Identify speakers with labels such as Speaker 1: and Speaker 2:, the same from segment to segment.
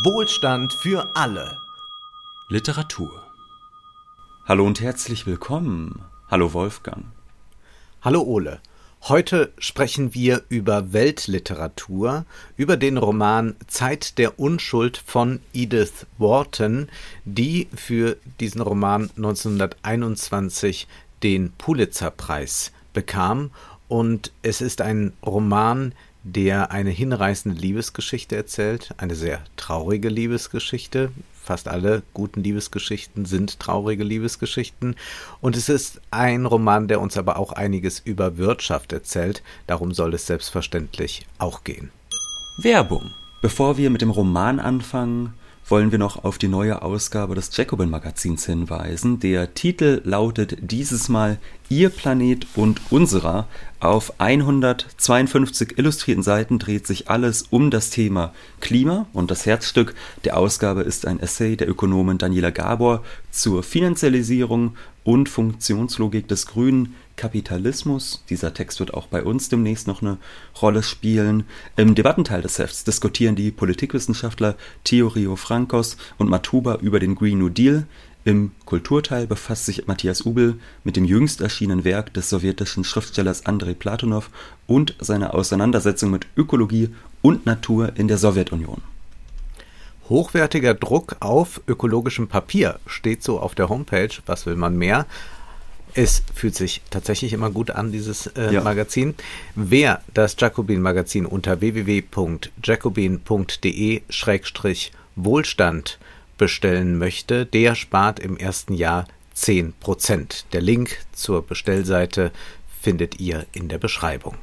Speaker 1: Wohlstand für alle.
Speaker 2: Literatur. Hallo und herzlich willkommen. Hallo Wolfgang.
Speaker 1: Hallo Ole. Heute sprechen wir über Weltliteratur, über den Roman Zeit der Unschuld von Edith Wharton, die für diesen Roman 1921 den Pulitzerpreis bekam. Und es ist ein Roman, der eine hinreißende Liebesgeschichte erzählt, eine sehr traurige Liebesgeschichte. Fast alle guten Liebesgeschichten sind traurige Liebesgeschichten. Und es ist ein Roman, der uns aber auch einiges über Wirtschaft erzählt. Darum soll es selbstverständlich auch gehen.
Speaker 2: Werbung. Bevor wir mit dem Roman anfangen, wollen wir noch auf die neue Ausgabe des Jacobin Magazins hinweisen. Der Titel lautet dieses Mal Ihr Planet und unserer. Auf 152 illustrierten Seiten dreht sich alles um das Thema Klima und das Herzstück der Ausgabe ist ein Essay der Ökonomin Daniela Gabor zur Finanzialisierung und Funktionslogik des grünen Kapitalismus. Dieser Text wird auch bei uns demnächst noch eine Rolle spielen. Im Debattenteil des Hefts diskutieren die Politikwissenschaftler Theorio Frankos und Matuba über den Green New Deal. Im Kulturteil befasst sich Matthias Ubel mit dem jüngst erschienenen Werk des sowjetischen Schriftstellers Andrei Platonow und seiner Auseinandersetzung mit Ökologie und Natur in der Sowjetunion.
Speaker 1: Hochwertiger Druck auf ökologischem Papier steht so auf der Homepage. Was will man mehr? Es fühlt sich tatsächlich immer gut an, dieses äh, ja. Magazin. Wer das Jacobin-Magazin unter www.jacobin.de-wohlstand bestellen möchte, der spart im ersten Jahr 10% Der Link zur Bestellseite findet ihr in der Beschreibung.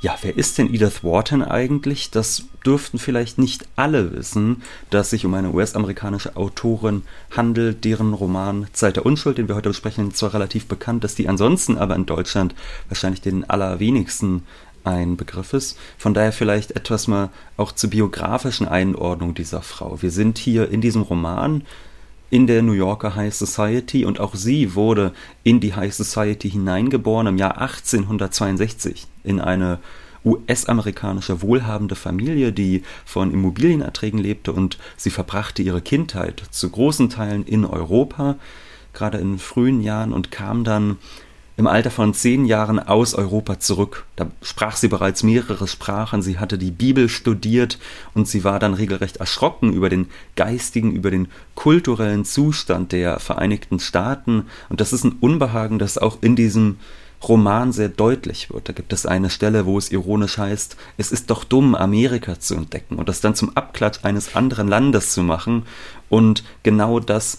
Speaker 2: Ja, wer ist denn Edith Wharton eigentlich? Das dürften vielleicht nicht alle wissen, dass sich um eine US-amerikanische Autorin handelt, deren Roman Zeit der Unschuld, den wir heute besprechen, zwar relativ bekannt ist, die ansonsten aber in Deutschland wahrscheinlich den allerwenigsten ein Begriff ist. Von daher vielleicht etwas mal auch zur biografischen Einordnung dieser Frau. Wir sind hier in diesem Roman in der New Yorker High Society und auch sie wurde in die High Society hineingeboren im Jahr 1862 in eine US-amerikanische wohlhabende Familie, die von Immobilienerträgen lebte und sie verbrachte ihre Kindheit zu großen Teilen in Europa, gerade in frühen Jahren und kam dann im Alter von zehn Jahren aus Europa zurück. Da sprach sie bereits mehrere Sprachen, sie hatte die Bibel studiert und sie war dann regelrecht erschrocken über den geistigen, über den kulturellen Zustand der Vereinigten Staaten. Und das ist ein Unbehagen, das auch in diesem Roman sehr deutlich wird. Da gibt es eine Stelle, wo es ironisch heißt, es ist doch dumm, Amerika zu entdecken und das dann zum Abklatsch eines anderen Landes zu machen. Und genau das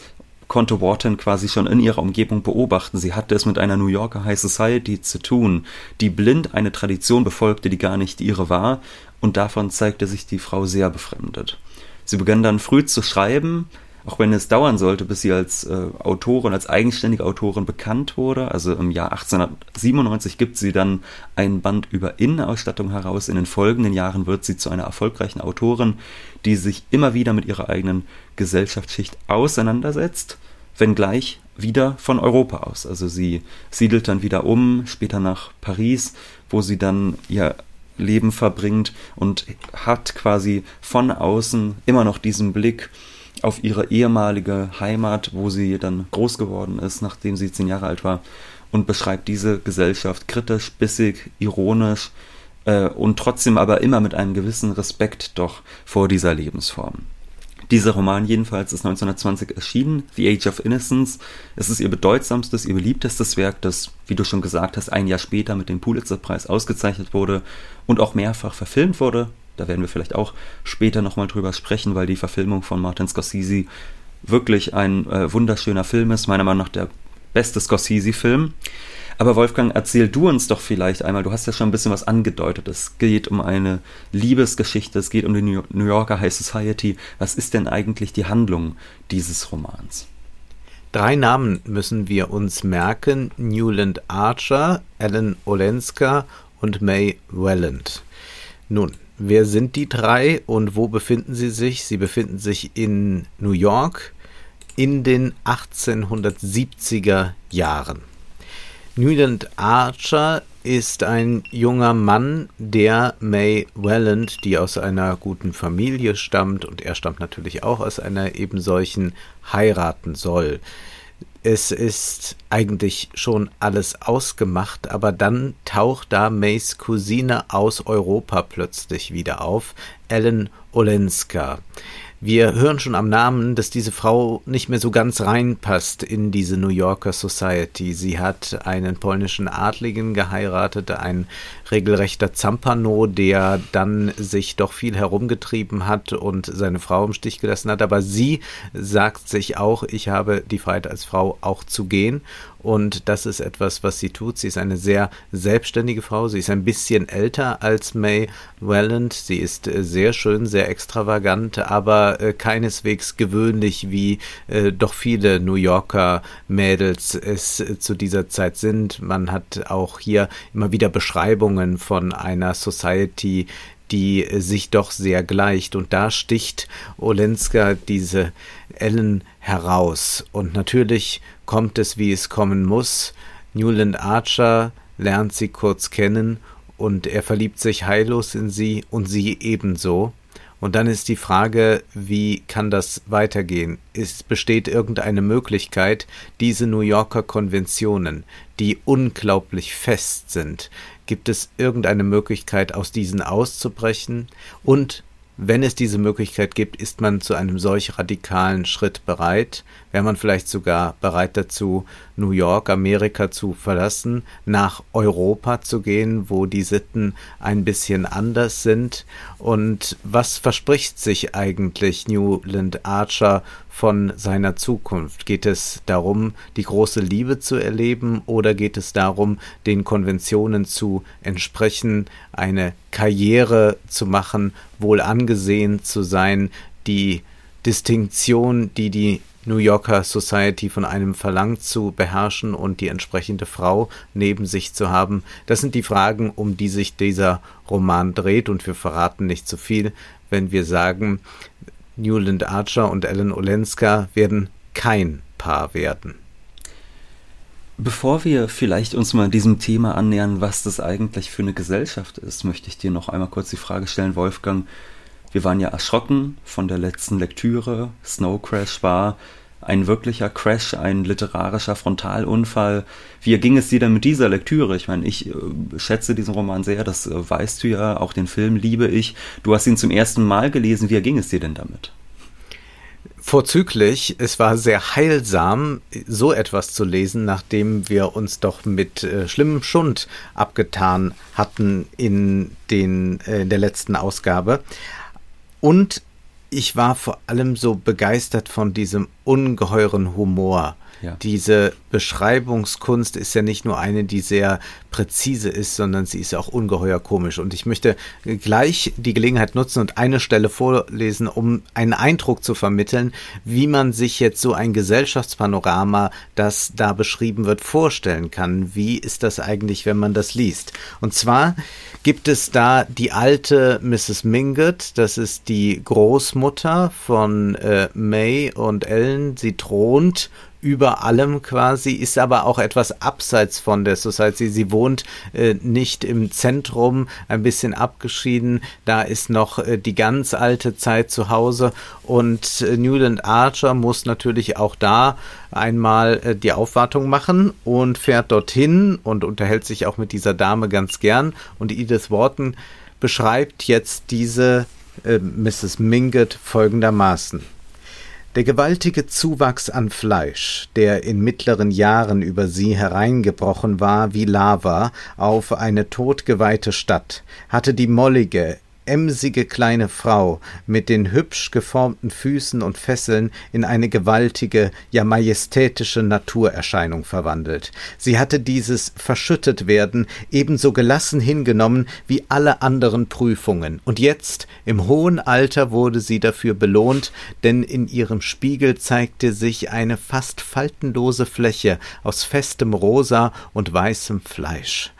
Speaker 2: konnte Wharton quasi schon in ihrer Umgebung beobachten. Sie hatte es mit einer New Yorker High Society zu tun, die blind eine Tradition befolgte, die gar nicht ihre war, und davon zeigte sich die Frau sehr befremdet. Sie begann dann früh zu schreiben, auch wenn es dauern sollte, bis sie als äh, Autorin, als eigenständige Autorin bekannt wurde. Also im Jahr 1897 gibt sie dann ein Band über Innenausstattung heraus. In den folgenden Jahren wird sie zu einer erfolgreichen Autorin, die sich immer wieder mit ihrer eigenen Gesellschaftsschicht auseinandersetzt, wenngleich wieder von Europa aus. Also sie siedelt dann wieder um, später nach Paris, wo sie dann ihr Leben verbringt und hat quasi von außen immer noch diesen Blick auf ihre ehemalige Heimat, wo sie dann groß geworden ist, nachdem sie zehn Jahre alt war, und beschreibt diese Gesellschaft kritisch, bissig, ironisch äh, und trotzdem aber immer mit einem gewissen Respekt doch vor dieser Lebensform. Dieser Roman jedenfalls ist 1920 erschienen, The Age of Innocence. Es ist ihr bedeutsamstes, ihr beliebtestes Werk, das, wie du schon gesagt hast, ein Jahr später mit dem Pulitzer-Preis ausgezeichnet wurde und auch mehrfach verfilmt wurde. Da werden wir vielleicht auch später nochmal drüber sprechen, weil die Verfilmung von Martin Scorsese wirklich ein äh, wunderschöner Film ist, meiner Meinung nach der beste Scorsese-Film. Aber Wolfgang, erzähl du uns doch vielleicht einmal, du hast ja schon ein bisschen was angedeutet. Es geht um eine Liebesgeschichte, es geht um die New Yorker High Society. Was ist denn eigentlich die Handlung dieses Romans?
Speaker 1: Drei Namen müssen wir uns merken: Newland Archer, Alan Olenska und May Welland. Nun, wer sind die drei und wo befinden sie sich? Sie befinden sich in New York in den 1870er Jahren. Newland Archer ist ein junger Mann, der May Welland, die aus einer guten Familie stammt, und er stammt natürlich auch aus einer eben solchen, heiraten soll. Es ist eigentlich schon alles ausgemacht, aber dann taucht da Mays Cousine aus Europa plötzlich wieder auf, Ellen Olenska. Wir hören schon am Namen, dass diese Frau nicht mehr so ganz reinpasst in diese New Yorker Society. Sie hat einen polnischen Adligen geheiratet, ein regelrechter Zampano, der dann sich doch viel herumgetrieben hat und seine Frau im Stich gelassen hat. Aber sie sagt sich auch, ich habe die Freiheit als Frau auch zu gehen und das ist etwas, was sie tut. Sie ist eine sehr selbstständige Frau. Sie ist ein bisschen älter als May Welland. Sie ist äh, sehr schön, sehr extravagant, aber äh, keineswegs gewöhnlich, wie äh, doch viele New Yorker Mädels es zu dieser Zeit sind. Man hat auch hier immer wieder Beschreibungen von einer Society, die sich doch sehr gleicht. Und da sticht Olenska diese Ellen heraus. Und natürlich kommt es, wie es kommen muss. Newland Archer lernt sie kurz kennen und er verliebt sich heillos in sie und sie ebenso. Und dann ist die Frage, wie kann das weitergehen? Es besteht irgendeine Möglichkeit, diese New Yorker Konventionen, die unglaublich fest sind, gibt es irgendeine Möglichkeit, aus diesen auszubrechen? Und wenn es diese Möglichkeit gibt, ist man zu einem solch radikalen Schritt bereit? Wäre man vielleicht sogar bereit dazu, New York, Amerika zu verlassen, nach Europa zu gehen, wo die Sitten ein bisschen anders sind? Und was verspricht sich eigentlich Newland Archer von seiner Zukunft? Geht es darum, die große Liebe zu erleben oder geht es darum, den Konventionen zu entsprechen, eine Karriere zu machen, wohl angesehen zu sein, die Distinktion, die die New Yorker Society von einem verlangt zu beherrschen und die entsprechende Frau neben sich zu haben. Das sind die Fragen, um die sich dieser Roman dreht und wir verraten nicht zu viel, wenn wir sagen, Newland Archer und Ellen Olenska werden kein Paar werden.
Speaker 2: Bevor wir vielleicht uns mal diesem Thema annähern, was das eigentlich für eine Gesellschaft ist, möchte ich dir noch einmal kurz die Frage stellen, Wolfgang. Wir waren ja erschrocken von der letzten Lektüre. Snow Crash war ein wirklicher Crash, ein literarischer Frontalunfall. Wie ging es dir denn mit dieser Lektüre? Ich meine, ich äh, schätze diesen Roman sehr, das äh, weißt du ja, auch den Film liebe ich. Du hast ihn zum ersten Mal gelesen, wie ging es dir denn damit?
Speaker 1: Vorzüglich, es war sehr heilsam, so etwas zu lesen, nachdem wir uns doch mit äh, schlimmem Schund abgetan hatten in, den, äh, in der letzten Ausgabe. Und ich war vor allem so begeistert von diesem ungeheuren Humor. Ja. Diese Beschreibungskunst ist ja nicht nur eine, die sehr präzise ist, sondern sie ist auch ungeheuer komisch. Und ich möchte gleich die Gelegenheit nutzen und eine Stelle vorlesen, um einen Eindruck zu vermitteln, wie man sich jetzt so ein Gesellschaftspanorama, das da beschrieben wird, vorstellen kann. Wie ist das eigentlich, wenn man das liest? Und zwar gibt es da die alte Mrs. Mingott, das ist die Großmutter von äh, May und Ellen. Sie thront über allem quasi, ist aber auch etwas abseits von der Society. Sie wohnt äh, nicht im Zentrum, ein bisschen abgeschieden. Da ist noch äh, die ganz alte Zeit zu Hause und äh, Newland Archer muss natürlich auch da einmal äh, die Aufwartung machen und fährt dorthin und unterhält sich auch mit dieser Dame ganz gern. Und Edith Wharton beschreibt jetzt diese äh, Mrs. Mingott folgendermaßen. Der gewaltige Zuwachs an Fleisch, der in mittleren Jahren über sie hereingebrochen war wie Lava auf eine totgeweihte Stadt, hatte die mollige, emsige kleine Frau mit den hübsch geformten Füßen und Fesseln in eine gewaltige, ja majestätische Naturerscheinung verwandelt. Sie hatte dieses Verschüttetwerden ebenso gelassen hingenommen wie alle anderen Prüfungen, und jetzt, im hohen Alter, wurde sie dafür belohnt, denn in ihrem Spiegel zeigte sich eine fast faltenlose Fläche aus festem Rosa und weißem Fleisch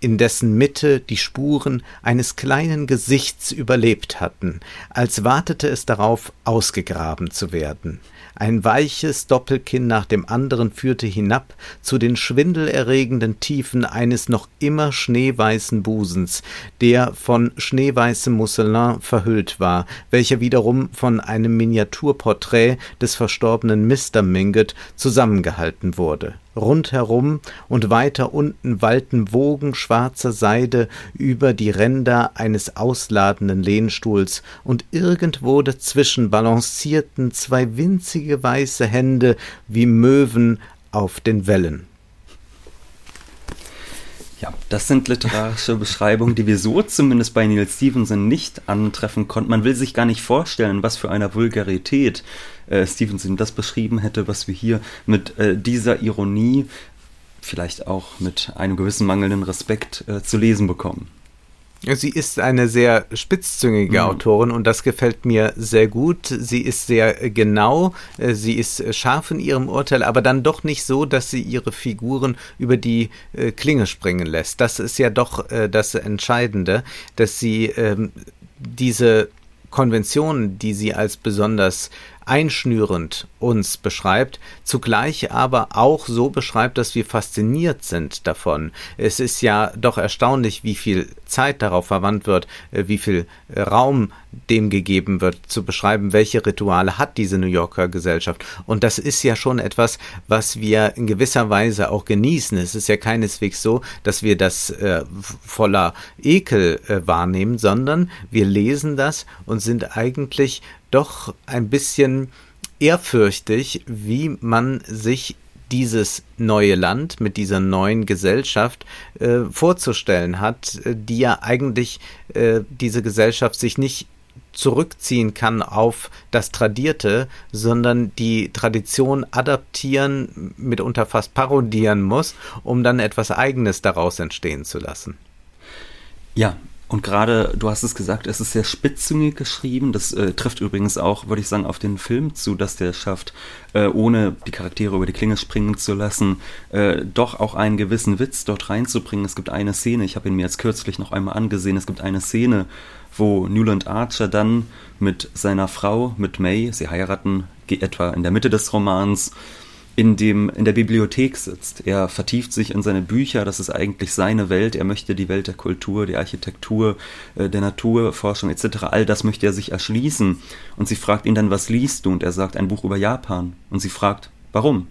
Speaker 1: in dessen Mitte die Spuren eines kleinen Gesichts überlebt hatten, als wartete es darauf, ausgegraben zu werden. Ein weiches Doppelkinn nach dem anderen führte hinab zu den schwindelerregenden Tiefen eines noch immer schneeweißen Busens, der von schneeweißem Mousselin verhüllt war, welcher wiederum von einem Miniaturporträt des verstorbenen Mr. Mingott zusammengehalten wurde. Rundherum und weiter unten wallten Wogen schwarzer Seide über die Ränder eines ausladenden Lehnstuhls, und irgendwo dazwischen balancierten zwei winzige weiße Hände wie Möwen auf den Wellen.
Speaker 2: Ja, das sind literarische Beschreibungen, die wir so zumindest bei Neil Stevenson nicht antreffen konnten. Man will sich gar nicht vorstellen, was für eine Vulgarität äh, Stevenson das beschrieben hätte, was wir hier mit äh, dieser Ironie, vielleicht auch mit einem gewissen mangelnden Respekt äh, zu lesen bekommen.
Speaker 1: Sie ist eine sehr spitzzüngige mhm. Autorin und das gefällt mir sehr gut. Sie ist sehr genau, äh, sie ist scharf in ihrem Urteil, aber dann doch nicht so, dass sie ihre Figuren über die äh, Klinge springen lässt. Das ist ja doch äh, das Entscheidende, dass sie ähm, diese Konventionen, die sie als besonders einschnürend uns beschreibt, zugleich aber auch so beschreibt, dass wir fasziniert sind davon. Es ist ja doch erstaunlich, wie viel Zeit darauf verwandt wird, äh, wie viel äh, Raum dem gegeben wird, zu beschreiben, welche Rituale hat diese New Yorker Gesellschaft. Und das ist ja schon etwas, was wir in gewisser Weise auch genießen. Es ist ja keineswegs so, dass wir das äh, voller Ekel äh, wahrnehmen, sondern wir lesen das und sind eigentlich doch ein bisschen ehrfürchtig, wie man sich dieses neue Land mit dieser neuen Gesellschaft äh, vorzustellen hat, äh, die ja eigentlich äh, diese Gesellschaft sich nicht zurückziehen kann auf das Tradierte, sondern die Tradition adaptieren, mitunter fast parodieren muss, um dann etwas Eigenes daraus entstehen zu lassen.
Speaker 2: Ja, und gerade, du hast es gesagt, es ist sehr spitzzüngig geschrieben. Das äh, trifft übrigens auch, würde ich sagen, auf den Film zu, dass der schafft, äh, ohne die Charaktere über die Klinge springen zu lassen, äh, doch auch einen gewissen Witz dort reinzubringen. Es gibt eine Szene, ich habe ihn mir jetzt kürzlich noch einmal angesehen, es gibt eine Szene, wo Newland Archer dann mit seiner Frau, mit May, sie heiraten etwa in der Mitte des Romans, in, dem, in der Bibliothek sitzt. Er vertieft sich in seine Bücher, das ist eigentlich seine Welt. Er möchte die Welt der Kultur, der Architektur, äh, der Naturforschung etc. All das möchte er sich erschließen. Und sie fragt ihn dann, was liest du? Und er sagt, ein Buch über Japan. Und sie fragt, warum?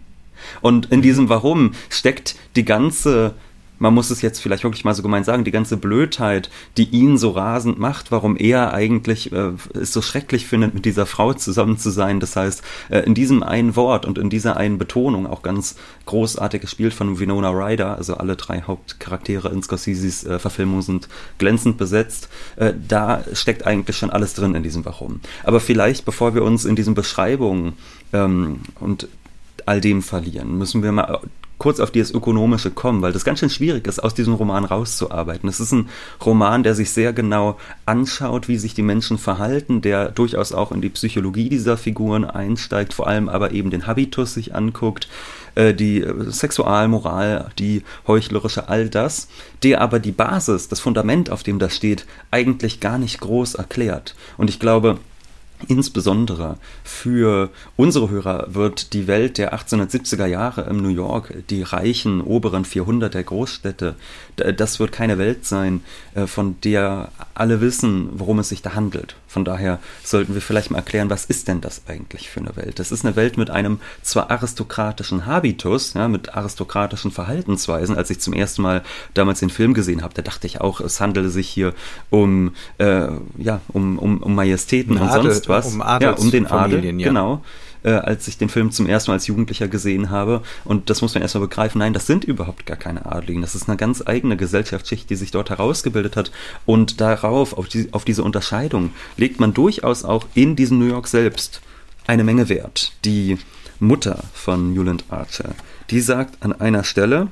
Speaker 2: Und in diesem Warum steckt die ganze man muss es jetzt vielleicht wirklich mal so gemein sagen, die ganze Blödheit, die ihn so rasend macht, warum er eigentlich äh, es so schrecklich findet, mit dieser Frau zusammen zu sein. Das heißt, äh, in diesem einen Wort und in dieser einen Betonung, auch ganz großartig gespielt von Winona Ryder, also alle drei Hauptcharaktere in Scorseses äh, Verfilmung sind glänzend besetzt, äh, da steckt eigentlich schon alles drin in diesem Warum. Aber vielleicht, bevor wir uns in diesen Beschreibungen ähm, und all dem verlieren, müssen wir mal kurz auf dieses Ökonomische kommen, weil das ganz schön schwierig ist, aus diesem Roman rauszuarbeiten. Es ist ein Roman, der sich sehr genau anschaut, wie sich die Menschen verhalten, der durchaus auch in die Psychologie dieser Figuren einsteigt, vor allem aber eben den Habitus sich anguckt, äh, die Sexualmoral, die heuchlerische, all das, der aber die Basis, das Fundament, auf dem das steht, eigentlich gar nicht groß erklärt. Und ich glaube, Insbesondere für unsere Hörer wird die Welt der 1870er Jahre im New York, die reichen oberen 400 der Großstädte, das wird keine Welt sein, äh, von der alle wissen, worum es sich da handelt. Von daher sollten wir vielleicht mal erklären, was ist denn das eigentlich für eine Welt? Das ist eine Welt mit einem zwar aristokratischen Habitus, ja, mit aristokratischen Verhaltensweisen. Als ich zum ersten Mal damals den Film gesehen habe, da dachte ich auch, es handele sich hier um, äh, ja, um, um, um Majestäten um und sonst was. Um, ja, um den Adel, ja. genau äh, als ich den Film zum ersten Mal als Jugendlicher gesehen habe. Und das muss man erstmal begreifen. Nein, das sind überhaupt gar keine Adligen. Das ist eine ganz eigene Gesellschaftsschicht, die sich dort herausgebildet hat. Und darauf, auf, die, auf diese Unterscheidung, legt man durchaus auch in diesem New York selbst eine Menge Wert. Die Mutter von Newland Archer, die sagt an einer Stelle,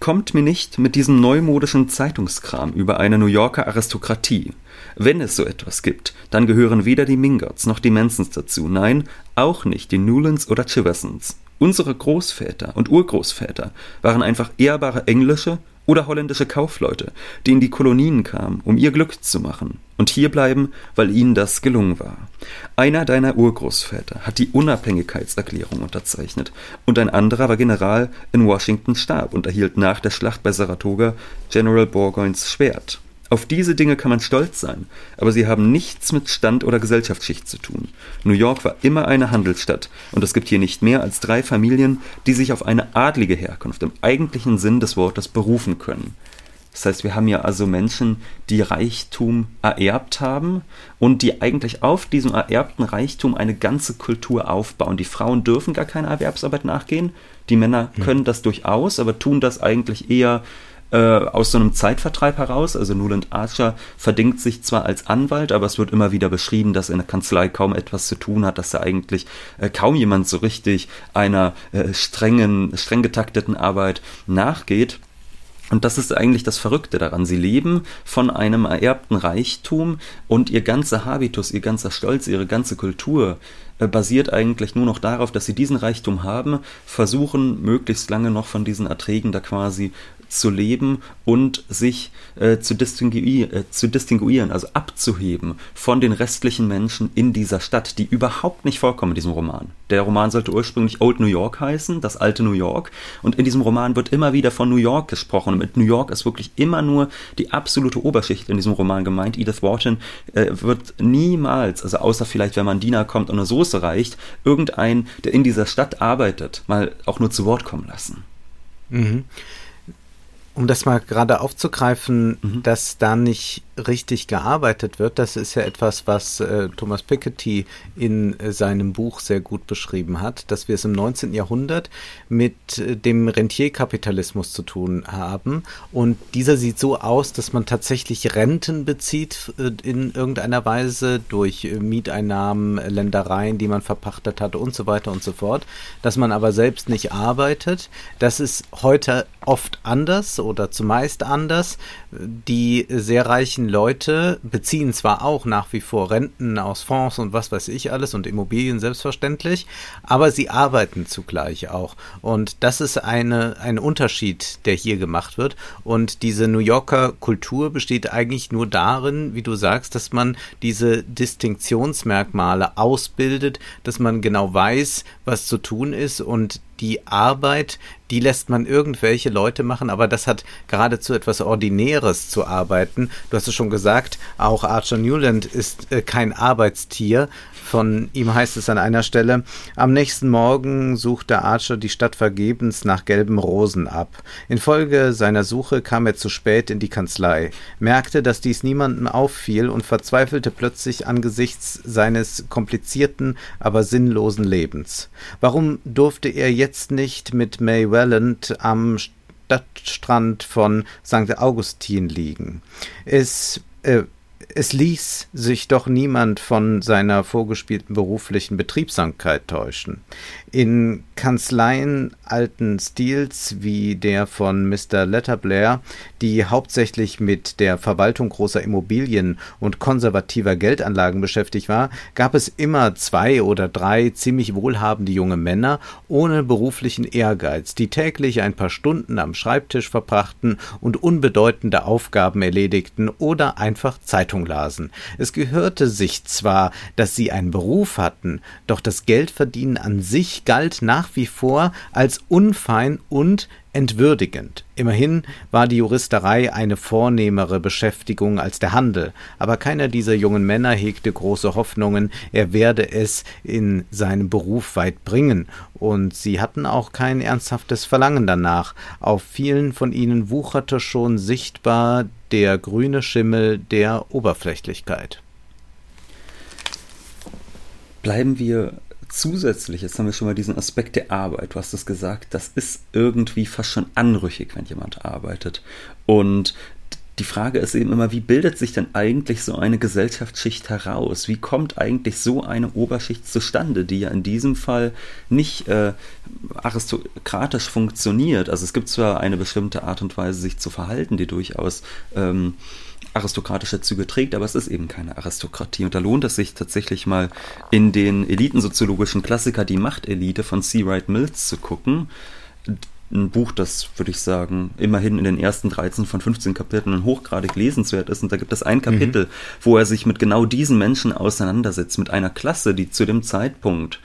Speaker 2: Kommt mir nicht mit diesem neumodischen Zeitungskram über eine New Yorker Aristokratie. Wenn es so etwas gibt, dann gehören weder die Mingots noch die Mansons dazu, nein, auch nicht die Newlands oder Chiversons. Unsere Großväter und Urgroßväter waren einfach ehrbare englische Oder holländische Kaufleute, die in die Kolonien kamen, um ihr Glück zu machen und hier bleiben, weil ihnen das gelungen war. Einer deiner Urgroßväter hat die Unabhängigkeitserklärung unterzeichnet und ein anderer war General in Washington Stab und erhielt nach der Schlacht bei Saratoga General Burgoynes Schwert. Auf diese Dinge kann man stolz sein, aber sie haben nichts mit Stand oder Gesellschaftsschicht zu tun. New York war immer eine Handelsstadt und es gibt hier nicht mehr als drei Familien, die sich auf eine adlige Herkunft im eigentlichen Sinn des Wortes berufen können. Das heißt, wir haben ja also Menschen, die Reichtum ererbt haben und die eigentlich auf diesem ererbten Reichtum eine ganze Kultur aufbauen. Die Frauen dürfen gar keine Erwerbsarbeit nachgehen, die Männer hm. können das durchaus, aber tun das eigentlich eher äh, aus so einem Zeitvertreib heraus. Also Nuland Archer verdingt sich zwar als Anwalt, aber es wird immer wieder beschrieben, dass in der Kanzlei kaum etwas zu tun hat, dass er eigentlich äh, kaum jemand so richtig einer äh, strengen, streng getakteten Arbeit nachgeht. Und das ist eigentlich das Verrückte daran. Sie leben von einem ererbten Reichtum und ihr ganzer Habitus, ihr ganzer Stolz, ihre ganze Kultur äh, basiert eigentlich nur noch darauf, dass sie diesen Reichtum haben, versuchen möglichst lange noch von diesen Erträgen da quasi zu leben und sich äh, zu, distingui äh, zu distinguieren, also abzuheben von den restlichen Menschen in dieser Stadt, die überhaupt nicht vorkommen in diesem Roman. Der Roman sollte ursprünglich Old New York heißen, das alte New York, und in diesem Roman wird immer wieder von New York gesprochen. Und mit New York ist wirklich immer nur die absolute Oberschicht in diesem Roman gemeint. Edith Wharton äh, wird niemals, also außer vielleicht, wenn man Diener kommt und eine Soße reicht, irgendein, der in dieser Stadt arbeitet, mal auch nur zu Wort kommen lassen.
Speaker 1: Mhm um das mal gerade aufzugreifen, mhm. dass da nicht richtig gearbeitet wird, das ist ja etwas, was äh, Thomas Piketty in äh, seinem Buch sehr gut beschrieben hat, dass wir es im 19. Jahrhundert mit äh, dem Rentierkapitalismus zu tun haben. Und dieser sieht so aus, dass man tatsächlich Renten bezieht äh, in irgendeiner Weise durch äh, Mieteinnahmen, Ländereien, die man verpachtet hat und so weiter und so fort, dass man aber selbst nicht arbeitet. Das ist heute oft anders oder zumeist anders. Die sehr reichen Leute beziehen zwar auch nach wie vor Renten aus Fonds und was weiß ich alles und Immobilien selbstverständlich, aber sie arbeiten zugleich auch. Und das ist eine, ein Unterschied, der hier gemacht wird. Und diese New Yorker Kultur besteht eigentlich nur darin, wie du sagst, dass man diese Distinktionsmerkmale ausbildet, dass man genau weiß, was zu tun ist und die Arbeit, die lässt man irgendwelche Leute machen, aber das hat geradezu etwas Ordinäres zu arbeiten. Du hast es schon gesagt, auch Archer Newland ist äh, kein Arbeitstier, von ihm heißt es an einer Stelle, am nächsten Morgen suchte Archer die Stadt vergebens nach gelben Rosen ab. Infolge seiner Suche kam er zu spät in die Kanzlei, merkte, dass dies niemandem auffiel und verzweifelte plötzlich angesichts seines komplizierten, aber sinnlosen Lebens. Warum durfte er jetzt nicht mit May Welland am Stadtstrand von St. Augustin liegen? Es äh, es ließ sich doch niemand von seiner vorgespielten beruflichen Betriebsamkeit täuschen. In Kanzleien alten Stils wie der von Mr. Letterblair, die hauptsächlich mit der Verwaltung großer Immobilien und konservativer Geldanlagen beschäftigt war, gab es immer zwei oder drei ziemlich wohlhabende junge Männer ohne beruflichen Ehrgeiz, die täglich ein paar Stunden am Schreibtisch verbrachten und unbedeutende Aufgaben erledigten oder einfach Zeitung lasen. Es gehörte sich zwar, dass sie einen Beruf hatten, doch das Geldverdienen an sich galt nach wie vor als unfein und entwürdigend. Immerhin war die Juristerei eine vornehmere Beschäftigung als der Handel, aber keiner dieser jungen Männer hegte große Hoffnungen, er werde es in seinem Beruf weit bringen, und sie hatten auch kein ernsthaftes Verlangen danach. Auf vielen von ihnen wucherte schon sichtbar der grüne Schimmel der Oberflächlichkeit.
Speaker 2: Bleiben wir zusätzlich, jetzt haben wir schon mal diesen Aspekt der Arbeit, du hast es gesagt, das ist irgendwie fast schon anrüchig, wenn jemand arbeitet. Und die Frage ist eben immer, wie bildet sich denn eigentlich so eine Gesellschaftsschicht heraus? Wie kommt eigentlich so eine Oberschicht zustande, die ja in diesem Fall nicht äh, aristokratisch funktioniert? Also es gibt zwar eine bestimmte Art und Weise, sich zu verhalten, die durchaus ähm, aristokratische Züge trägt, aber es ist eben keine Aristokratie. Und da lohnt es sich tatsächlich mal in den elitensoziologischen Klassiker Die Machtelite von C. Wright Mills zu gucken. ein Buch, das, würde ich sagen, immerhin in den ersten 13 von 15 Kapiteln hochgradig lesenswert ist. Und da gibt es ein Kapitel, mhm. wo er sich mit genau diesen Menschen auseinandersetzt, mit einer Klasse, die zu dem Zeitpunkt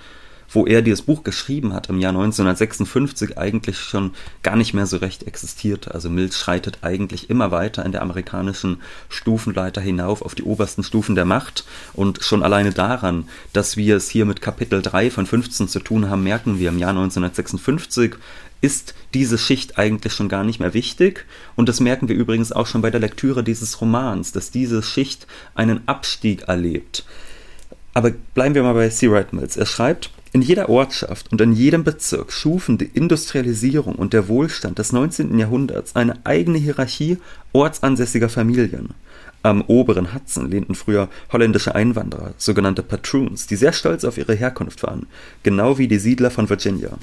Speaker 2: wo er dieses Buch geschrieben hat, im Jahr 1956 eigentlich schon gar nicht mehr so recht existierte. Also Mills schreitet eigentlich immer weiter in der amerikanischen Stufenleiter hinauf auf die obersten Stufen der Macht. Und schon alleine daran, dass wir es hier mit Kapitel 3 von 15 zu tun haben, merken wir im Jahr 1956 ist diese Schicht eigentlich schon gar nicht mehr wichtig. Und das merken wir übrigens auch schon bei der Lektüre dieses Romans, dass diese Schicht einen Abstieg erlebt. Aber bleiben wir mal bei C. Wright Mills. Er schreibt, in jeder Ortschaft und in jedem Bezirk schufen die Industrialisierung und der Wohlstand des 19. Jahrhunderts eine eigene Hierarchie ortsansässiger Familien. Am oberen Hudson lehnten früher holländische Einwanderer, sogenannte Patroons, die sehr stolz auf ihre Herkunft waren, genau wie die Siedler von Virginia.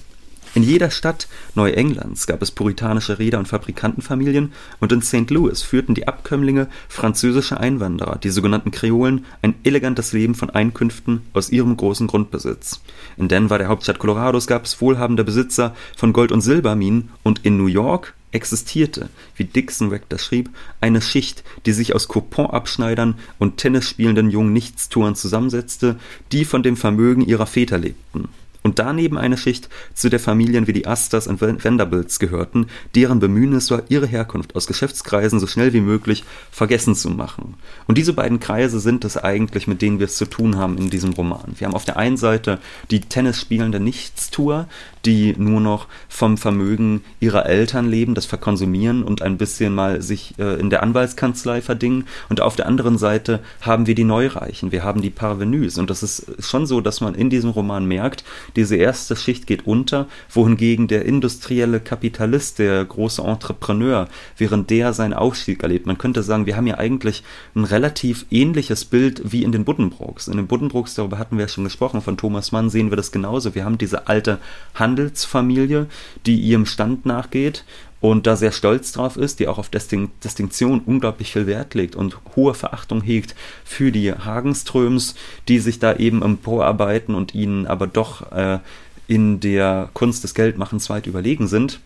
Speaker 2: In jeder Stadt Neuenglands gab es puritanische Reeder und Fabrikantenfamilien und in St. Louis führten die Abkömmlinge französischer Einwanderer, die sogenannten Kreolen, ein elegantes Leben von Einkünften aus ihrem großen Grundbesitz. In Denver, der Hauptstadt Colorados, gab es wohlhabende Besitzer von Gold- und Silberminen und in New York existierte, wie Dixon Rector schrieb, eine Schicht, die sich aus Couponabschneidern und Tennisspielenden jungen Nichtstuern zusammensetzte, die von dem Vermögen ihrer Väter lebten und daneben eine Schicht, zu der Familien wie die Asters und Vanderbilts gehörten, deren Bemühen es war, ihre Herkunft aus Geschäftskreisen so schnell wie möglich vergessen zu machen. Und diese beiden Kreise sind es eigentlich, mit denen wir es zu tun haben in diesem Roman. Wir haben auf der einen Seite die Tennisspielende Nichtstour, die nur noch vom Vermögen ihrer Eltern leben, das verkonsumieren und ein bisschen mal sich äh, in der Anwaltskanzlei verdingen. Und auf der anderen Seite haben wir die Neureichen, wir haben die Parvenus. Und das ist schon so, dass man in diesem Roman merkt, diese erste Schicht geht unter, wohingegen der industrielle Kapitalist, der große Entrepreneur, während der seinen Aufstieg erlebt. Man könnte sagen, wir haben ja eigentlich ein relativ ähnliches Bild wie in den Buddenbrooks. In den Buddenbrooks, darüber hatten wir ja schon gesprochen, von Thomas Mann sehen wir das genauso. Wir haben diese alte Handelsfamilie, die ihrem Stand nachgeht und da sehr stolz drauf ist, die auch auf Distinktion unglaublich viel Wert legt und hohe Verachtung hegt für die Hagenströms, die sich da eben emporarbeiten und ihnen aber doch äh, in der Kunst des Geldmachens weit überlegen sind.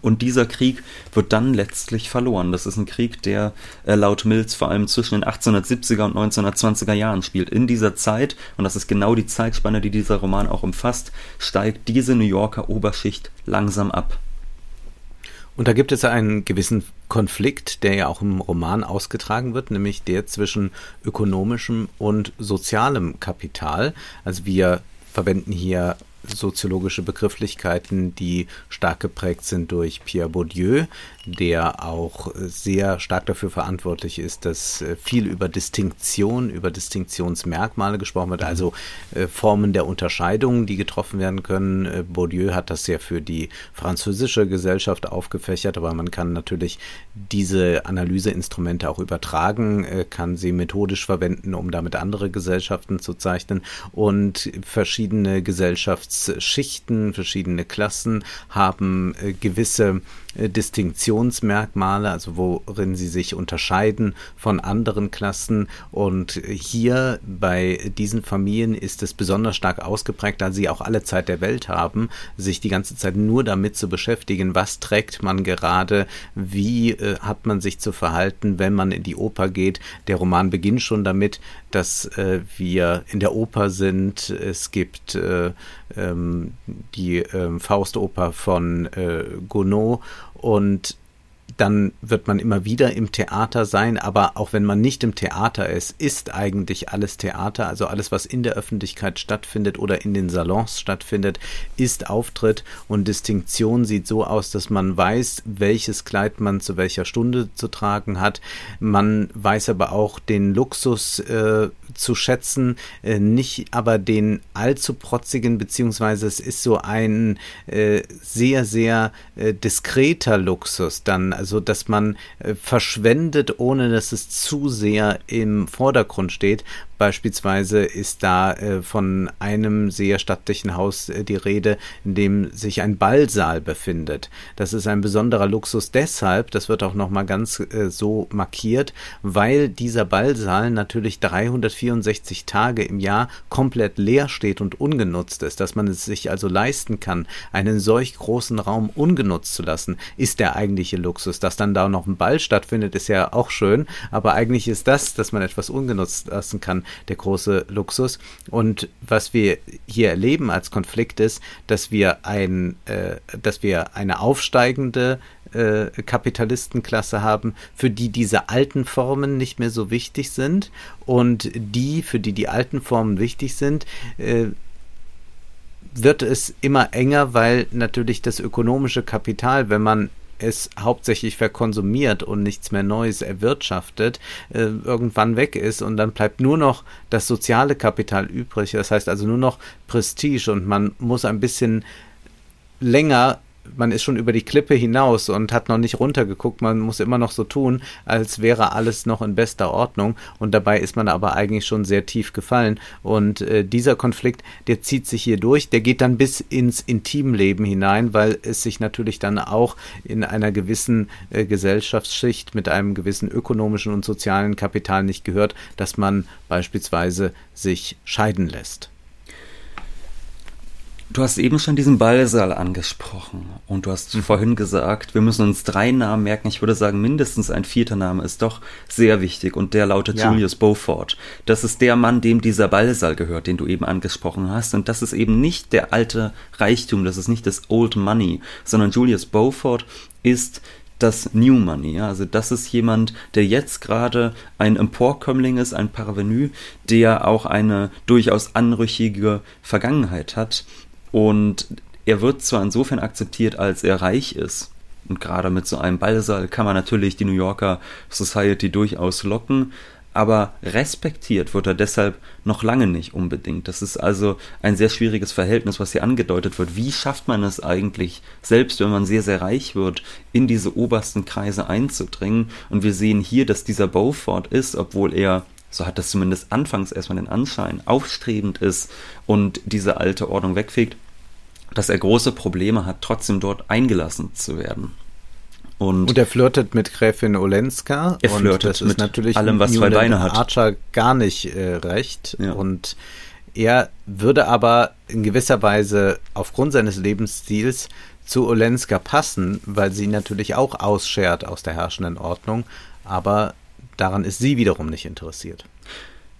Speaker 2: Und dieser Krieg wird dann letztlich verloren. Das ist ein Krieg, der äh, laut Mills vor allem zwischen den 1870er und 1920er Jahren spielt. In dieser Zeit, und das ist genau die Zeitspanne, die dieser Roman auch umfasst, steigt diese New Yorker Oberschicht langsam ab.
Speaker 1: Und da gibt es einen gewissen Konflikt, der ja auch im Roman ausgetragen wird, nämlich der zwischen ökonomischem und sozialem Kapital. Also wir verwenden hier soziologische Begrifflichkeiten, die stark geprägt sind durch Pierre Bourdieu, der auch sehr stark dafür verantwortlich ist, dass äh, viel über Distinktion, über Distinktionsmerkmale gesprochen wird, also äh, Formen der Unterscheidung, die getroffen werden können. Äh, Bourdieu hat das ja für die französische Gesellschaft aufgefächert, aber man kann natürlich diese Analyseinstrumente auch übertragen, kann sie methodisch verwenden, um damit andere Gesellschaften zu zeichnen und verschiedene Gesellschaftsschichten, verschiedene Klassen haben gewisse äh, Distinktionsmerkmale, also worin sie sich unterscheiden von anderen Klassen. Und hier bei diesen Familien ist es besonders stark ausgeprägt, da sie auch alle Zeit der Welt haben, sich die ganze Zeit nur damit zu beschäftigen, was trägt man gerade, wie äh, hat man sich zu verhalten, wenn man in die Oper geht. Der Roman beginnt schon damit, dass äh, wir in der Oper sind. Es gibt äh, ähm, die ähm, Faustoper von äh, Gounod. Und dann wird man immer wieder im Theater sein, aber auch wenn man nicht im Theater ist, ist eigentlich alles Theater, also alles, was in der Öffentlichkeit stattfindet oder in den Salons stattfindet, ist Auftritt. Und Distinktion sieht so aus, dass man weiß, welches Kleid man zu welcher Stunde zu tragen hat. Man weiß aber auch den Luxus äh, zu schätzen, äh, nicht aber den allzu protzigen, beziehungsweise es ist so ein äh, sehr, sehr äh, diskreter Luxus dann Also, dass man äh, verschwendet, ohne dass es zu sehr im Vordergrund steht. Beispielsweise ist da äh, von einem sehr stattlichen Haus äh, die Rede, in dem sich ein Ballsaal befindet. Das ist ein besonderer Luxus deshalb, das wird auch nochmal ganz äh, so markiert, weil dieser Ballsaal natürlich 364 Tage im Jahr komplett leer steht und ungenutzt ist. Dass man es sich also leisten kann, einen solch großen Raum ungenutzt zu lassen, ist der eigentliche Luxus. Dass dann da noch ein Ball stattfindet, ist ja auch schön, aber eigentlich ist das, dass man etwas ungenutzt lassen kann, der große Luxus. Und was wir hier erleben als Konflikt ist, dass wir ein, äh, dass wir eine aufsteigende äh, Kapitalistenklasse haben, für die diese alten Formen nicht mehr so wichtig sind und die, für die die alten Formen wichtig sind, äh, wird es immer enger, weil natürlich das ökonomische Kapital, wenn man es hauptsächlich verkonsumiert und nichts mehr Neues erwirtschaftet, äh, irgendwann weg ist und dann bleibt nur noch das soziale Kapital übrig. Das heißt also nur noch Prestige und man muss ein bisschen länger man ist schon über die Klippe hinaus und hat noch nicht runtergeguckt. Man muss immer noch so tun, als wäre alles noch in bester Ordnung. Und dabei ist man aber eigentlich schon sehr tief gefallen. Und äh, dieser Konflikt, der zieht sich hier durch. Der geht dann bis ins Intimleben hinein, weil es sich natürlich dann auch in einer gewissen äh, Gesellschaftsschicht mit einem gewissen ökonomischen und sozialen Kapital nicht gehört, dass man beispielsweise sich scheiden lässt.
Speaker 2: Du hast eben schon diesen Ballsaal angesprochen und du hast mhm. vorhin gesagt, wir müssen uns drei Namen merken. Ich würde sagen, mindestens ein vierter Name ist doch sehr wichtig und der lautet ja. Julius Beaufort. Das ist der Mann, dem dieser Ballsaal gehört, den du eben angesprochen hast. Und das ist eben nicht der alte Reichtum, das ist nicht das Old Money, sondern Julius Beaufort ist das New Money. Ja? Also das ist jemand, der jetzt gerade ein Emporkömmling ist, ein Parvenu, der auch eine durchaus anrüchige Vergangenheit hat und er wird zwar insofern akzeptiert, als er reich ist. Und gerade mit so einem Ballsaal kann man natürlich die New Yorker Society durchaus locken. Aber respektiert wird er deshalb noch lange nicht unbedingt. Das ist also ein sehr schwieriges Verhältnis, was hier angedeutet wird. Wie schafft man es eigentlich, selbst wenn man sehr, sehr reich wird, in diese obersten Kreise einzudringen? Und wir sehen hier, dass dieser Beaufort ist, obwohl er so hat das zumindest anfangs erstmal den Anschein, aufstrebend ist und diese alte Ordnung wegfegt, dass er große Probleme hat, trotzdem dort eingelassen zu werden.
Speaker 1: Und, und er flirtet mit Gräfin Olenska.
Speaker 2: Er flirtet mit natürlich allem, was zwei Beine hat.
Speaker 1: Archer gar nicht äh, recht. Ja. Und er würde aber in gewisser Weise aufgrund seines Lebensstils zu Olenska passen, weil sie natürlich auch ausschert aus der herrschenden Ordnung. Aber Daran ist sie wiederum nicht interessiert.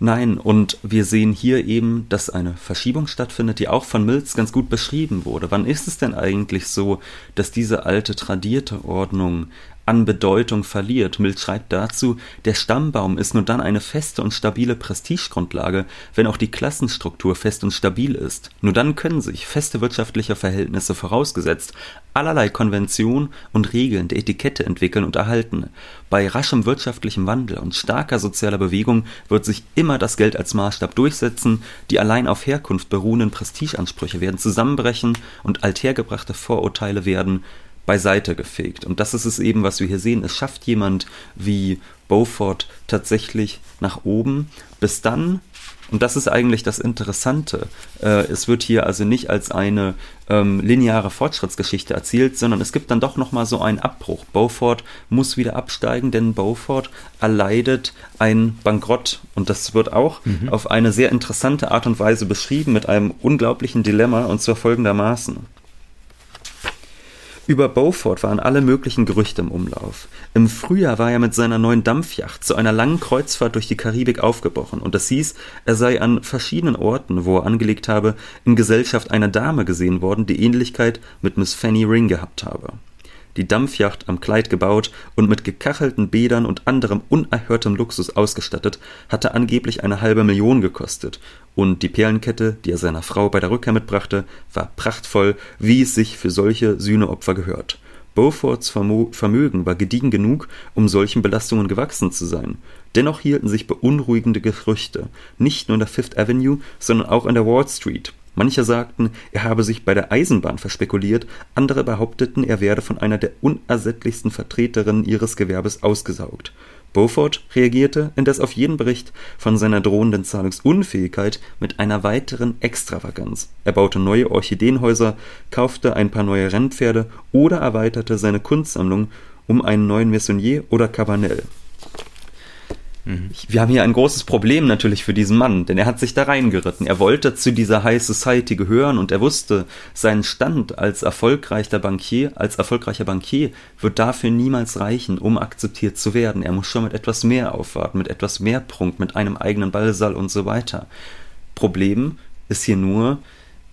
Speaker 2: Nein, und wir sehen hier eben, dass eine Verschiebung stattfindet, die auch von Mills ganz gut beschrieben wurde. Wann ist es denn eigentlich so, dass diese alte tradierte Ordnung an Bedeutung verliert. Mill schreibt dazu, der Stammbaum ist nur dann eine feste und stabile Prestigegrundlage, wenn auch die Klassenstruktur fest und stabil ist. Nur dann können sich feste wirtschaftliche Verhältnisse vorausgesetzt allerlei Konventionen und Regeln der Etikette entwickeln und erhalten. Bei raschem wirtschaftlichem Wandel und starker sozialer Bewegung wird sich immer das Geld als Maßstab durchsetzen, die allein auf Herkunft beruhenden Prestigeansprüche werden zusammenbrechen und althergebrachte Vorurteile werden beiseite gefegt. Und das ist es eben, was wir hier sehen. Es schafft jemand wie Beaufort tatsächlich nach oben, bis dann, und das ist eigentlich das Interessante, äh, es wird hier also nicht als eine ähm, lineare Fortschrittsgeschichte erzählt, sondern es gibt dann doch nochmal so einen Abbruch. Beaufort muss wieder absteigen, denn Beaufort erleidet ein Bankrott. Und das wird auch mhm. auf eine sehr interessante Art und Weise beschrieben mit einem unglaublichen Dilemma, und zwar folgendermaßen. Über Beaufort waren alle möglichen Gerüchte im Umlauf. Im Frühjahr war er mit seiner neuen Dampfjacht zu einer langen Kreuzfahrt durch die Karibik aufgebrochen, und es hieß, er sei an verschiedenen Orten, wo er angelegt habe, in Gesellschaft einer Dame gesehen worden, die Ähnlichkeit mit Miss Fanny Ring gehabt habe die Dampfjacht am Kleid gebaut und mit gekachelten Bädern und anderem unerhörtem Luxus ausgestattet, hatte angeblich eine halbe Million gekostet, und die Perlenkette, die er seiner Frau bei der Rückkehr mitbrachte, war prachtvoll, wie es sich für solche Sühneopfer gehört. Beauforts Vermögen war gediegen genug, um solchen Belastungen gewachsen zu sein. Dennoch hielten sich beunruhigende Gerüchte, nicht nur in der Fifth Avenue, sondern auch in der Wall Street, Manche sagten, er habe sich bei der Eisenbahn verspekuliert, andere behaupteten, er werde von einer der unersättlichsten Vertreterinnen ihres Gewerbes ausgesaugt. Beaufort reagierte indes auf jeden Bericht von seiner drohenden Zahlungsunfähigkeit mit einer weiteren Extravaganz. Er baute neue Orchideenhäuser, kaufte ein paar neue Rennpferde oder erweiterte seine Kunstsammlung um einen neuen Messonnier oder Cabanel. Mhm. Wir haben hier ein großes Problem natürlich für diesen Mann, denn er hat sich da reingeritten. Er wollte zu dieser High Society gehören und er wusste, sein Stand als erfolgreicher Bankier, als erfolgreicher Bankier wird dafür niemals reichen, um akzeptiert zu werden. Er muss schon mit etwas mehr aufwarten, mit etwas mehr Prunk, mit einem eigenen Ballsaal und so weiter. Problem ist hier nur,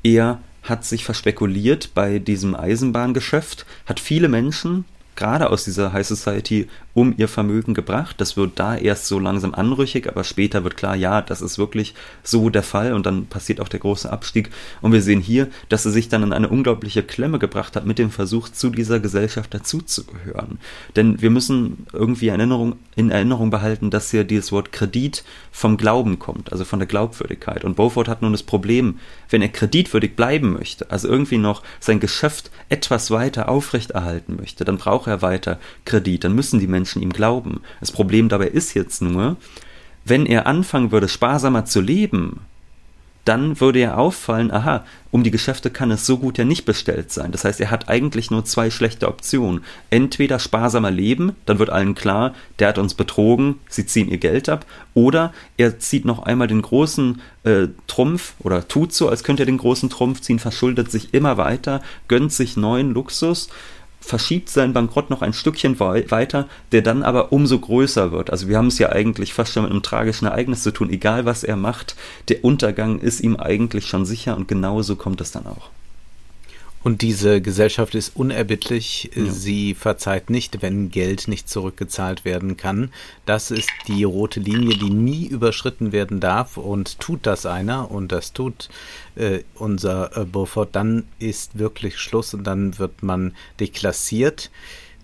Speaker 2: er hat sich verspekuliert bei diesem Eisenbahngeschäft, hat viele Menschen, gerade aus dieser High Society um ihr Vermögen gebracht. Das wird da erst so langsam anrüchig, aber später wird klar, ja, das ist wirklich so der Fall und dann passiert auch der große Abstieg. Und wir sehen hier, dass er sich dann in eine unglaubliche Klemme gebracht hat mit dem Versuch, zu dieser Gesellschaft dazuzugehören. Denn wir müssen irgendwie Erinnerung, in Erinnerung behalten, dass hier dieses Wort Kredit vom Glauben kommt, also von der Glaubwürdigkeit. Und Beaufort hat nun das Problem, wenn er kreditwürdig bleiben möchte, also irgendwie noch sein Geschäft etwas weiter aufrechterhalten möchte, dann braucht er weiter Kredit, dann müssen die Menschen ihm glauben. Das Problem dabei ist jetzt nur, wenn er anfangen würde, sparsamer zu leben, dann würde er auffallen, aha, um die Geschäfte kann es so gut ja nicht bestellt sein. Das heißt, er hat eigentlich nur zwei schlechte Optionen. Entweder sparsamer leben, dann wird allen klar, der hat uns betrogen, sie ziehen ihr Geld ab, oder er zieht noch einmal den großen äh, Trumpf oder tut so, als könnte er den großen Trumpf ziehen, verschuldet sich immer weiter, gönnt sich neuen Luxus, verschiebt seinen Bankrott noch ein Stückchen weiter, der dann aber umso größer wird. Also wir haben es ja eigentlich fast schon mit einem tragischen Ereignis zu tun. Egal was er macht, der Untergang ist ihm eigentlich schon sicher und genauso kommt es dann auch.
Speaker 1: Und diese Gesellschaft ist unerbittlich. Ja. Sie verzeiht nicht, wenn Geld nicht zurückgezahlt werden kann. Das ist die rote Linie, die nie überschritten werden darf. Und tut das einer, und das tut äh, unser äh, Beaufort, dann ist wirklich Schluss und dann wird man deklassiert.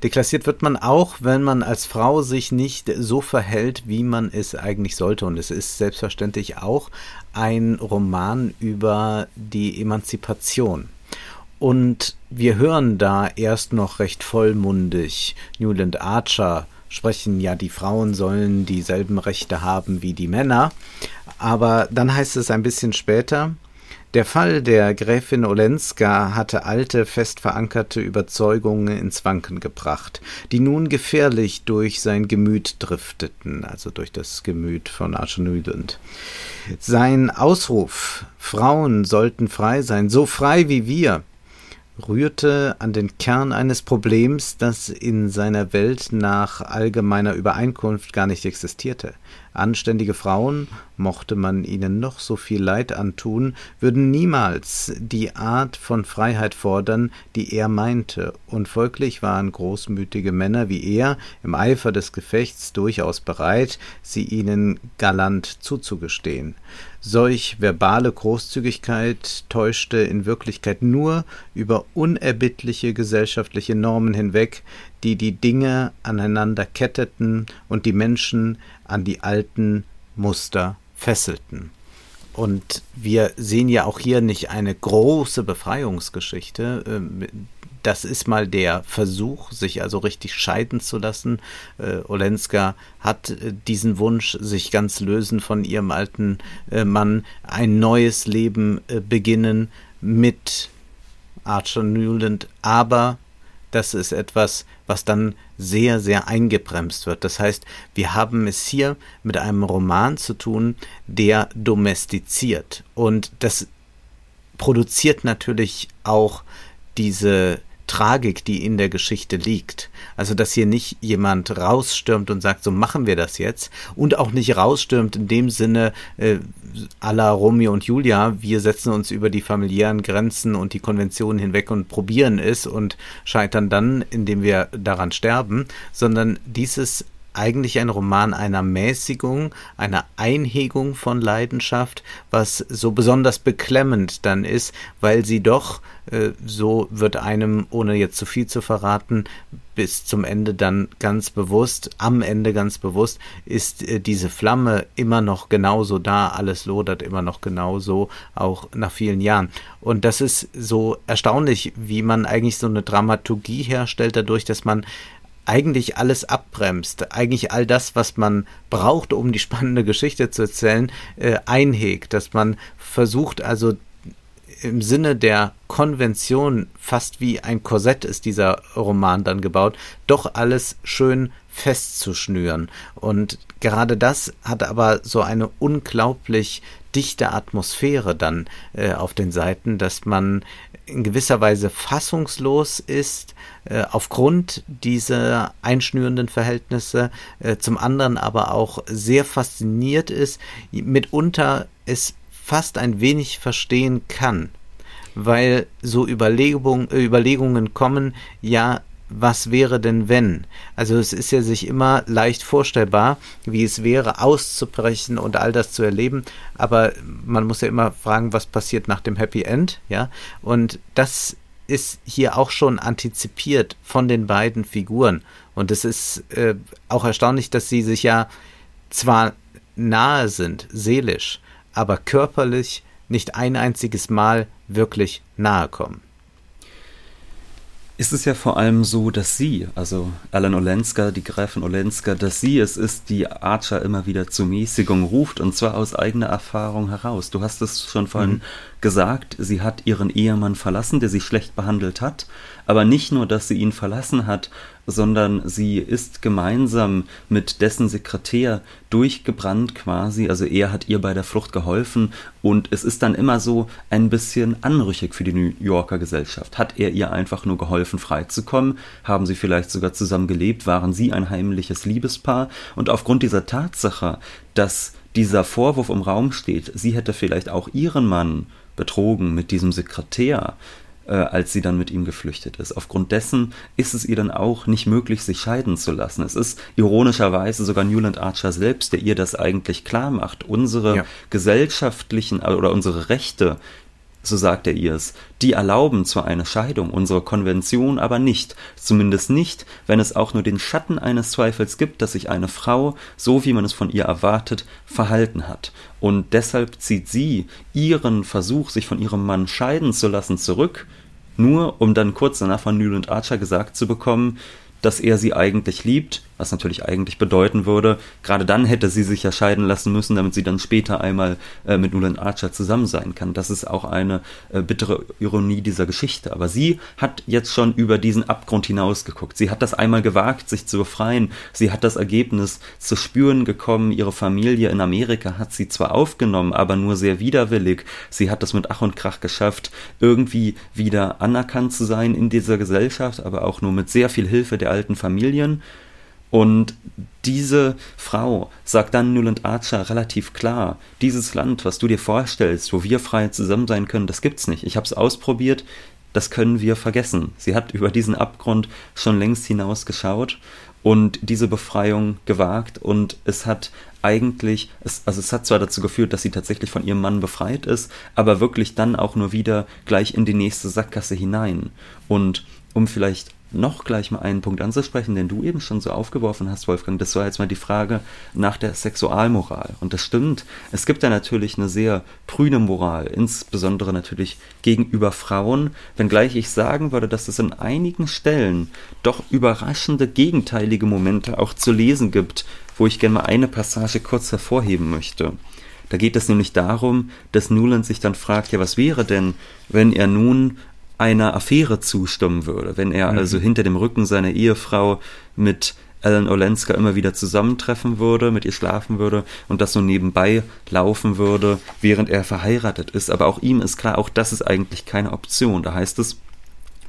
Speaker 1: Deklassiert wird man auch, wenn man als Frau sich nicht so verhält, wie man es eigentlich sollte. Und es ist selbstverständlich auch ein Roman über die Emanzipation. Und wir hören da erst noch recht vollmundig Newland Archer sprechen, ja, die Frauen sollen dieselben Rechte haben wie die Männer. Aber dann heißt es ein bisschen später, der Fall der Gräfin Olenska hatte alte, fest verankerte Überzeugungen ins Wanken gebracht, die nun gefährlich durch sein Gemüt drifteten, also durch das Gemüt von Archer Newland. Sein Ausruf, Frauen sollten frei sein, so frei wie wir, rührte an den Kern eines Problems, das in seiner Welt nach allgemeiner Übereinkunft gar nicht existierte. Anständige Frauen, mochte man ihnen noch so viel Leid antun, würden niemals die Art von Freiheit fordern, die er meinte, und folglich waren großmütige Männer wie er im Eifer des Gefechts durchaus bereit, sie ihnen galant zuzugestehen. Solch verbale Großzügigkeit täuschte in Wirklichkeit nur über unerbittliche gesellschaftliche Normen hinweg, die die Dinge aneinander ketteten und die Menschen an die alten Muster fesselten. Und wir sehen ja auch hier nicht eine große Befreiungsgeschichte, ähm, das ist mal der Versuch, sich also richtig scheiden zu lassen. Äh, Olenska hat äh, diesen Wunsch, sich ganz lösen von ihrem alten äh, Mann, ein neues Leben äh, beginnen mit Archer Newland, aber das ist etwas, was dann sehr, sehr eingebremst wird. Das heißt, wir haben es hier mit einem Roman zu tun, der domestiziert. Und das produziert natürlich auch diese Tragik, die in der Geschichte liegt. Also, dass hier nicht jemand rausstürmt und sagt, so machen wir das jetzt. Und auch nicht rausstürmt in dem Sinne, äh, à la Romeo und Julia, wir setzen uns über die familiären Grenzen und die Konventionen hinweg und probieren es und scheitern dann, indem wir daran sterben, sondern dieses eigentlich ein Roman einer Mäßigung, einer Einhegung von Leidenschaft, was so besonders beklemmend dann ist, weil sie doch, äh, so wird einem, ohne jetzt zu viel zu verraten, bis zum Ende dann ganz bewusst, am Ende ganz bewusst, ist äh, diese Flamme immer noch genauso da, alles lodert immer noch genauso, auch nach vielen Jahren. Und das ist so erstaunlich, wie man eigentlich so eine Dramaturgie herstellt, dadurch, dass man eigentlich alles abbremst, eigentlich all das, was man braucht, um die spannende Geschichte zu erzählen, äh, einhegt, dass man versucht also im Sinne der Konvention, fast wie ein Korsett ist dieser Roman dann gebaut, doch alles schön festzuschnüren. Und gerade das hat aber so eine unglaublich dichte Atmosphäre dann äh, auf den Seiten, dass man in gewisser Weise fassungslos ist äh, aufgrund dieser einschnürenden Verhältnisse, äh, zum anderen aber auch sehr fasziniert ist, mitunter es fast ein wenig verstehen kann, weil so Überlegung, äh, Überlegungen kommen, ja, was wäre denn wenn? Also es ist ja sich immer leicht vorstellbar, wie es wäre, auszubrechen und all das zu erleben, aber man muss ja immer fragen, was passiert nach dem Happy End, ja? Und das ist hier auch schon antizipiert von den beiden Figuren. Und es ist äh, auch erstaunlich, dass sie sich ja zwar nahe sind, seelisch, aber körperlich nicht ein einziges Mal wirklich nahe kommen.
Speaker 2: Ist es ja vor allem so, dass sie, also Alan Olenska, die Gräfin Olenska, dass sie es ist, die Archer immer wieder zur Mäßigung ruft und zwar aus eigener Erfahrung heraus. Du hast es schon vorhin mhm. Gesagt, sie hat ihren Ehemann verlassen, der sie schlecht behandelt hat, aber nicht nur, dass sie ihn verlassen hat, sondern sie ist gemeinsam mit dessen Sekretär durchgebrannt quasi. Also er hat ihr bei der Flucht geholfen und es ist dann immer so ein bisschen anrüchig für die New Yorker Gesellschaft. Hat er ihr einfach nur geholfen, freizukommen? Haben sie vielleicht sogar zusammen gelebt? Waren sie ein heimliches Liebespaar? Und aufgrund dieser Tatsache, dass dieser Vorwurf im Raum steht, sie hätte vielleicht auch ihren Mann betrogen mit diesem Sekretär, äh, als sie dann mit ihm geflüchtet ist. Aufgrund dessen ist es ihr dann auch nicht möglich, sich scheiden zu lassen. Es ist ironischerweise sogar Newland Archer selbst, der ihr das eigentlich klar macht. Unsere ja. gesellschaftlichen äh, oder unsere Rechte so sagt er ihr es, die erlauben zwar eine Scheidung, unsere Konvention aber nicht, zumindest nicht, wenn es auch nur den Schatten eines Zweifels gibt, dass sich eine Frau, so wie man es von ihr erwartet, verhalten hat. Und deshalb zieht sie ihren Versuch, sich von ihrem Mann scheiden zu lassen, zurück, nur um dann kurz danach von Newland Archer gesagt zu bekommen, dass er sie eigentlich liebt, was natürlich eigentlich bedeuten würde, gerade dann hätte sie sich ja scheiden lassen müssen, damit sie dann später einmal äh, mit Nolan Archer zusammen sein kann. Das ist auch eine äh, bittere Ironie dieser Geschichte. Aber sie hat jetzt schon über diesen Abgrund hinausgeguckt. Sie hat das einmal gewagt, sich zu befreien. Sie hat das Ergebnis zu spüren gekommen. Ihre Familie in Amerika hat sie zwar aufgenommen, aber nur sehr widerwillig. Sie hat es mit Ach und Krach geschafft, irgendwie wieder anerkannt zu sein in dieser Gesellschaft, aber auch nur mit sehr viel Hilfe der alten Familien. Und diese Frau sagt dann Newland Archer relativ klar, dieses Land, was du dir vorstellst, wo wir frei zusammen sein können, das gibt's nicht. Ich habe es ausprobiert, das können wir vergessen. Sie hat über diesen Abgrund schon längst hinausgeschaut und diese Befreiung gewagt und es hat eigentlich, es, also es hat zwar dazu geführt, dass sie tatsächlich von ihrem Mann befreit ist, aber wirklich dann auch nur wieder gleich in die nächste Sackgasse hinein. Und um vielleicht noch gleich mal einen Punkt anzusprechen, den du eben schon so aufgeworfen hast, Wolfgang. Das war jetzt mal die Frage nach der Sexualmoral. Und das stimmt. Es gibt da natürlich eine sehr prüde Moral, insbesondere natürlich gegenüber Frauen, wenngleich ich sagen würde, dass es in einigen Stellen doch überraschende gegenteilige Momente auch zu lesen gibt, wo ich gerne mal eine Passage kurz hervorheben möchte. Da geht es nämlich darum, dass Newland sich dann fragt, ja, was wäre denn, wenn er nun einer Affäre zustimmen würde, wenn er mhm. also hinter dem Rücken seiner Ehefrau mit Alan Olenska immer wieder zusammentreffen würde, mit ihr schlafen würde und das so nebenbei laufen würde, während er verheiratet ist. Aber auch ihm ist klar, auch das ist eigentlich keine Option. Da heißt es,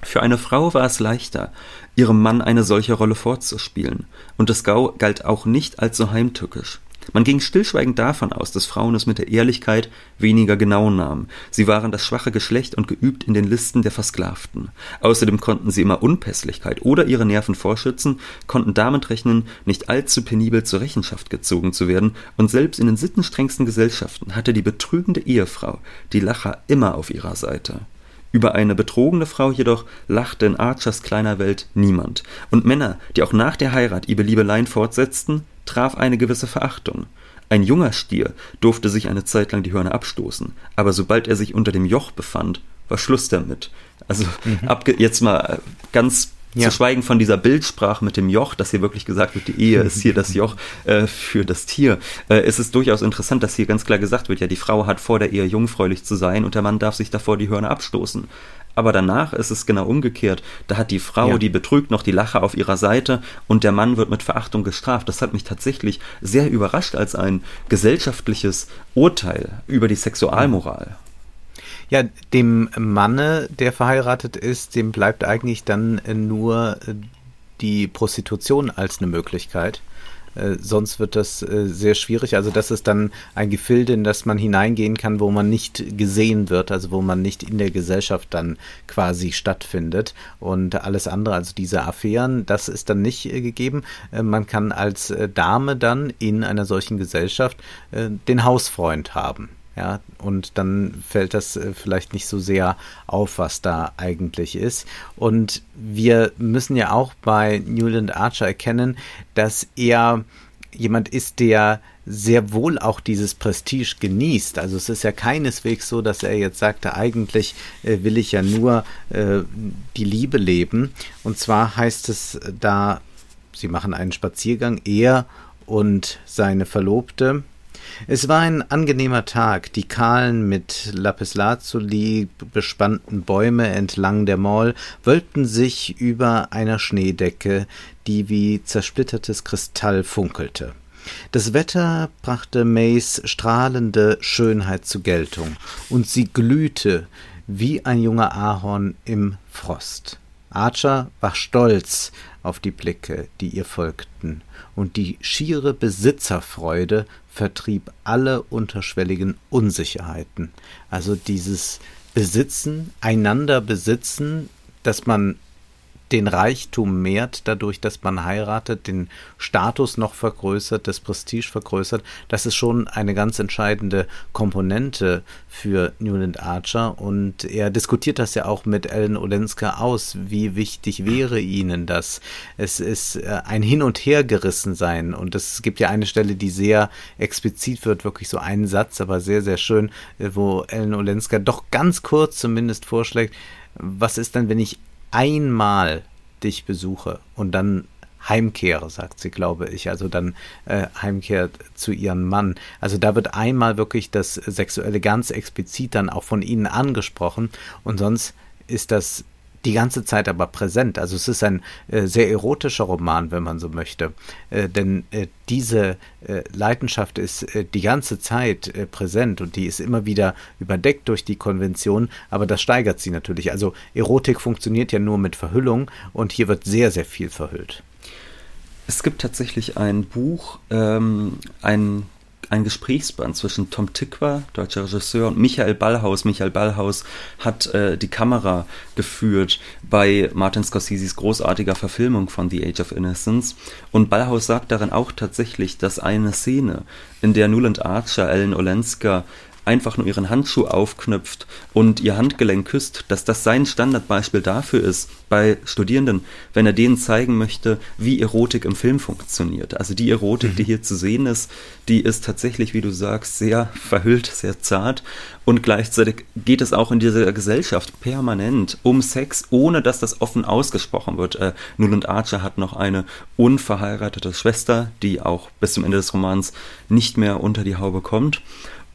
Speaker 2: für eine Frau war es leichter, ihrem Mann eine solche Rolle vorzuspielen, und es galt auch nicht als so heimtückisch. Man ging stillschweigend davon aus, dass Frauen es mit der Ehrlichkeit weniger genau nahmen. Sie waren das schwache Geschlecht und geübt in den Listen der Versklavten. Außerdem konnten sie immer Unpässlichkeit oder ihre Nerven vorschützen, konnten damit rechnen, nicht allzu penibel zur Rechenschaft gezogen zu werden, und selbst in den sittenstrengsten Gesellschaften hatte die betrügende Ehefrau die Lacher immer auf ihrer Seite. Über eine betrogene Frau jedoch lachte in Archers kleiner Welt niemand, und Männer, die auch nach der Heirat ihre Liebeleien fortsetzten, traf eine gewisse Verachtung. Ein junger Stier durfte sich eine Zeit lang die Hörner abstoßen, aber sobald er sich unter dem Joch befand, war Schluss damit. Also mhm. jetzt mal ganz ja. Zu schweigen von dieser Bildsprache mit dem Joch, dass hier wirklich gesagt wird, die Ehe ist hier das Joch äh, für das Tier. Äh, es ist durchaus interessant, dass hier ganz klar gesagt wird, ja, die Frau hat vor der Ehe jungfräulich zu sein und der Mann darf sich davor die Hörner abstoßen. Aber danach ist es genau umgekehrt. Da hat die Frau, ja. die betrügt, noch die Lache auf ihrer Seite und der Mann wird mit Verachtung gestraft. Das hat mich tatsächlich sehr überrascht als ein gesellschaftliches Urteil über die Sexualmoral.
Speaker 1: Ja, dem Manne, der verheiratet ist, dem bleibt eigentlich dann nur äh, die Prostitution als eine Möglichkeit. Äh, sonst wird das äh, sehr schwierig. Also das ist dann ein Gefilde, in das man hineingehen kann, wo man nicht gesehen wird, also wo man nicht in der Gesellschaft dann quasi stattfindet. Und alles andere, also diese Affären, das ist dann nicht äh, gegeben. Äh, man kann als äh, Dame dann in einer solchen Gesellschaft den Hausfreund haben. Ja, und dann fällt das äh, vielleicht nicht so sehr auf, was da eigentlich ist. Und wir müssen ja auch bei Newland Archer erkennen, dass er jemand ist, der sehr wohl auch dieses Prestige genießt. Also es ist ja keineswegs so, dass er jetzt sagte, eigentlich äh, will ich ja nur äh, die Liebe leben. Und zwar heißt es da, sie machen einen Spaziergang, er und seine Verlobte, es war ein angenehmer Tag. Die kahlen, mit Lapislazuli bespannten Bäume entlang der Mall wölbten sich über einer Schneedecke, die wie zersplittertes Kristall funkelte. Das Wetter brachte Mays strahlende Schönheit zur Geltung, und sie glühte wie ein junger Ahorn im Frost. Archer war stolz auf die Blicke, die ihr folgten, und die schiere Besitzerfreude vertrieb alle unterschwelligen Unsicherheiten. Also dieses Besitzen, einander besitzen, dass man den Reichtum mehrt, dadurch, dass man heiratet, den Status noch vergrößert, das Prestige vergrößert. Das ist schon eine ganz entscheidende Komponente für Newland Archer und er diskutiert das ja auch mit Ellen Olenska aus. Wie wichtig wäre ihnen das? Es ist äh, ein Hin- und Hergerissen sein und es gibt ja eine Stelle, die sehr explizit wird, wirklich so einen Satz, aber sehr, sehr schön, äh, wo Ellen Olenska doch ganz kurz zumindest vorschlägt, was ist denn, wenn ich einmal dich besuche und dann heimkehre, sagt sie, glaube ich, also dann äh, heimkehrt zu ihrem Mann. Also da wird einmal wirklich das Sexuelle ganz explizit dann auch von ihnen angesprochen und sonst ist das die ganze Zeit aber präsent. Also es ist ein äh, sehr erotischer Roman, wenn man so möchte. Äh, denn äh, diese äh, Leidenschaft ist äh, die ganze Zeit äh, präsent und die ist immer wieder überdeckt durch die Konvention, aber das steigert sie natürlich. Also Erotik funktioniert ja nur mit Verhüllung und hier wird sehr, sehr viel verhüllt.
Speaker 2: Es gibt tatsächlich ein Buch, ähm, ein ein Gesprächsband zwischen Tom Tikwa, deutscher Regisseur, und Michael Ballhaus. Michael Ballhaus hat äh, die Kamera geführt bei Martin Scorseses großartiger Verfilmung von The Age of Innocence. Und Ballhaus sagt darin auch tatsächlich, dass eine Szene, in der Nuland Archer Ellen Olenska einfach nur ihren Handschuh aufknüpft und ihr Handgelenk küsst, dass das sein Standardbeispiel dafür ist, bei Studierenden, wenn er denen zeigen möchte, wie Erotik im Film funktioniert. Also die Erotik, mhm. die hier zu sehen ist, die ist tatsächlich, wie du sagst, sehr verhüllt, sehr zart und gleichzeitig geht es auch in dieser Gesellschaft permanent um Sex, ohne dass das offen ausgesprochen wird. Äh, Nuland Archer hat noch eine unverheiratete Schwester, die auch bis zum Ende des Romans nicht mehr unter die Haube kommt.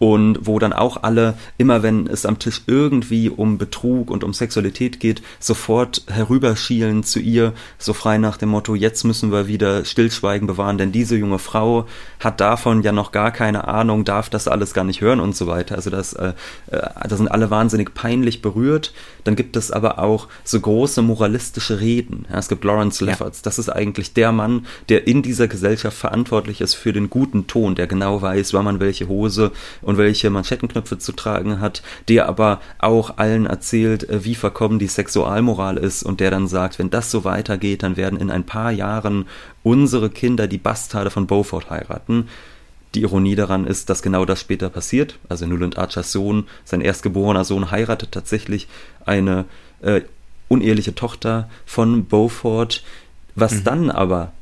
Speaker 2: Und wo dann auch alle, immer wenn es am Tisch irgendwie um Betrug und um Sexualität geht, sofort herüberschielen zu ihr, so frei nach dem Motto, jetzt müssen wir wieder Stillschweigen bewahren, denn diese junge Frau hat davon ja noch gar keine Ahnung, darf das alles gar nicht hören und so weiter. Also das, äh, äh da sind alle wahnsinnig peinlich berührt. Dann gibt es aber auch so große moralistische Reden. Ja, es gibt Lawrence Lefferts, ja. das ist eigentlich der Mann, der in dieser Gesellschaft verantwortlich ist für den guten Ton, der genau weiß, wann man welche Hose und welche Manschettenknöpfe zu tragen hat, der aber auch allen erzählt, äh, wie verkommen die Sexualmoral ist und der dann sagt, wenn das so weitergeht, dann werden in ein paar Jahren unsere Kinder die Bastarde von Beaufort heiraten. Die Ironie daran ist, dass genau das später passiert. Also Newland Archers Sohn, sein erstgeborener Sohn, heiratet tatsächlich eine äh, uneheliche Tochter von Beaufort, was mhm. dann aber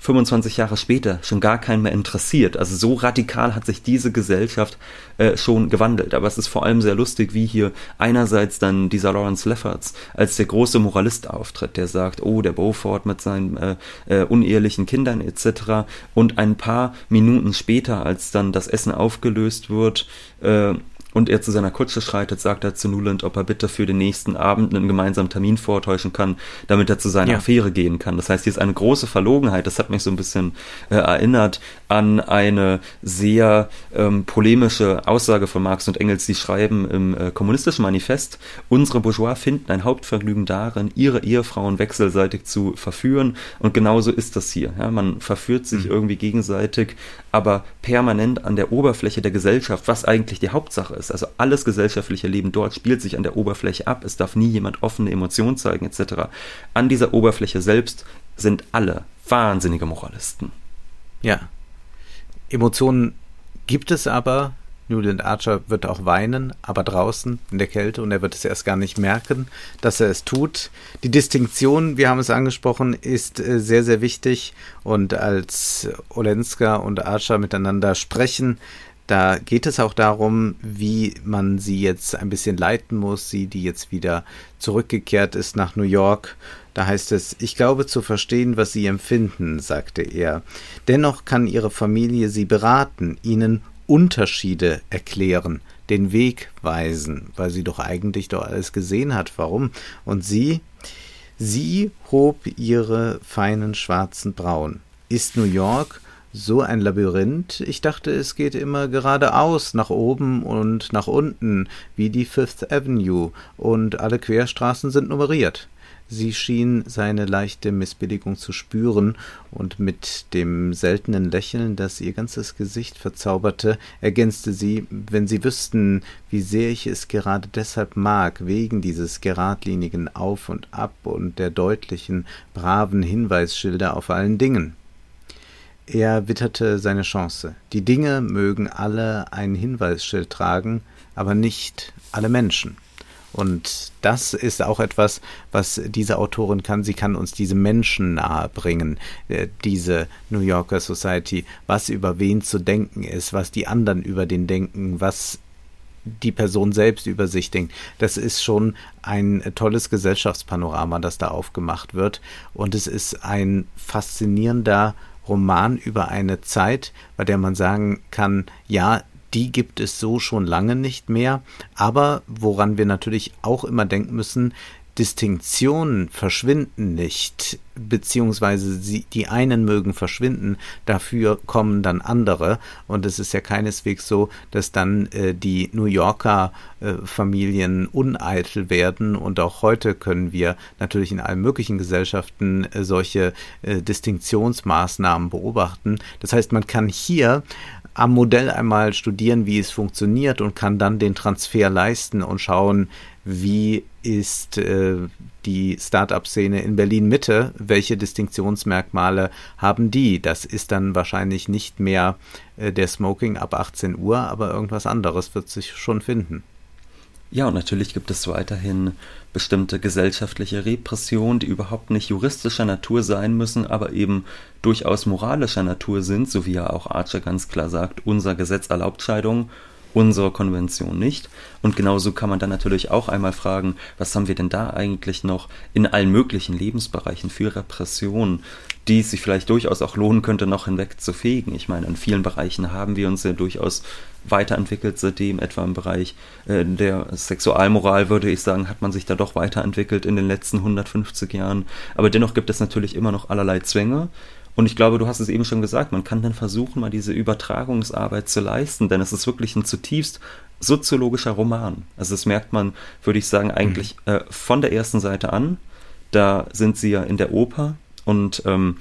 Speaker 2: 25 Jahre später schon gar keinen mehr interessiert. Also so radikal hat sich diese Gesellschaft äh, schon gewandelt. Aber es ist vor allem sehr lustig, wie hier einerseits dann dieser Lawrence Lefferts als der große Moralist auftritt, der sagt, oh, der Beaufort mit seinen äh, äh, unehelichen Kindern etc. Und ein paar Minuten später, als dann das Essen aufgelöst wird, äh, und er zu seiner Kutsche schreitet, sagt er zu Nuland, ob er bitte für den nächsten Abend einen gemeinsamen Termin vortäuschen kann, damit er zu seiner ja. Affäre gehen kann. Das heißt, hier ist eine große Verlogenheit. Das hat mich so ein bisschen äh, erinnert an eine sehr ähm, polemische Aussage von Marx und Engels. Sie schreiben im äh, kommunistischen Manifest, unsere Bourgeois finden ein Hauptvergnügen darin, ihre Ehefrauen wechselseitig zu verführen. Und genauso ist das hier. Ja? Man verführt sich mhm. irgendwie gegenseitig, aber permanent an der Oberfläche der Gesellschaft, was eigentlich die Hauptsache ist. Also alles gesellschaftliche Leben dort spielt sich an der Oberfläche ab. Es darf nie jemand offene Emotionen zeigen etc. An dieser Oberfläche selbst sind alle wahnsinnige Moralisten.
Speaker 1: Ja. Emotionen gibt es aber. Newland Archer wird auch weinen, aber draußen in der Kälte und er wird es erst gar nicht merken, dass er es tut. Die Distinktion, wir haben es angesprochen, ist äh, sehr, sehr wichtig und als Olenska und Archer miteinander sprechen, da geht es auch darum, wie man sie jetzt ein bisschen leiten muss, sie, die jetzt wieder zurückgekehrt ist nach New York. Da heißt es, ich glaube zu verstehen, was sie empfinden, sagte er. Dennoch kann ihre Familie sie beraten, ihnen Unterschiede erklären, den Weg weisen, weil sie doch eigentlich doch alles gesehen hat. Warum? Und sie, sie hob ihre feinen schwarzen Brauen. Ist New York so ein Labyrinth. Ich dachte, es geht immer geradeaus, nach oben und nach unten, wie die Fifth Avenue, und alle Querstraßen sind nummeriert. Sie schien seine leichte Missbilligung zu spüren, und mit dem seltenen Lächeln, das ihr ganzes Gesicht verzauberte, ergänzte sie, wenn Sie wüssten, wie sehr ich es gerade deshalb mag, wegen dieses geradlinigen Auf und Ab und der deutlichen, braven Hinweisschilder auf allen Dingen. Er witterte seine Chance. Die Dinge mögen alle ein Hinweisschild tragen, aber nicht alle Menschen. Und das ist auch etwas, was diese Autorin kann. Sie kann uns diese Menschen nahe bringen, äh, diese New Yorker Society, was über wen zu denken ist, was die anderen über den denken, was die Person selbst über sich denkt. Das ist schon ein tolles Gesellschaftspanorama, das da aufgemacht wird. Und es ist ein faszinierender Roman über eine Zeit, bei der man sagen kann, ja, die gibt es so schon lange nicht mehr, aber woran wir natürlich auch immer denken müssen, Distinktionen verschwinden nicht, beziehungsweise sie, die einen mögen verschwinden, dafür kommen dann andere. Und es ist ja keineswegs so, dass dann äh, die New Yorker äh, Familien uneitel werden. Und auch heute können wir natürlich in allen möglichen Gesellschaften äh, solche äh, Distinktionsmaßnahmen beobachten. Das heißt, man kann hier am Modell einmal studieren, wie es funktioniert und kann dann den Transfer leisten und schauen, wie ist äh, die Start-up-Szene in Berlin Mitte? Welche Distinktionsmerkmale haben die? Das ist dann wahrscheinlich nicht mehr äh, der Smoking ab 18 Uhr, aber irgendwas anderes wird sich schon finden.
Speaker 2: Ja, und natürlich gibt es weiterhin bestimmte gesellschaftliche Repressionen, die überhaupt nicht juristischer Natur sein müssen, aber eben durchaus moralischer Natur sind, so wie ja auch Archer ganz klar sagt, unser Gesetz erlaubt Scheidung unserer Konvention nicht. Und genauso kann man dann natürlich auch einmal fragen, was haben wir denn da eigentlich noch in allen möglichen Lebensbereichen für Repression, die es sich vielleicht durchaus auch lohnen könnte, noch hinweg zu fegen. Ich meine, in vielen Bereichen haben wir uns ja durchaus weiterentwickelt seitdem, etwa im Bereich äh, der Sexualmoral, würde ich sagen, hat man sich da doch weiterentwickelt in den letzten 150 Jahren. Aber dennoch gibt es natürlich immer noch allerlei Zwänge. Und ich glaube, du hast es eben schon gesagt, man kann dann versuchen, mal diese Übertragungsarbeit zu leisten, denn es ist wirklich ein zutiefst soziologischer Roman. Also das merkt man, würde ich sagen, eigentlich mhm. äh, von der ersten Seite an. Da sind sie ja in der Oper und ähm,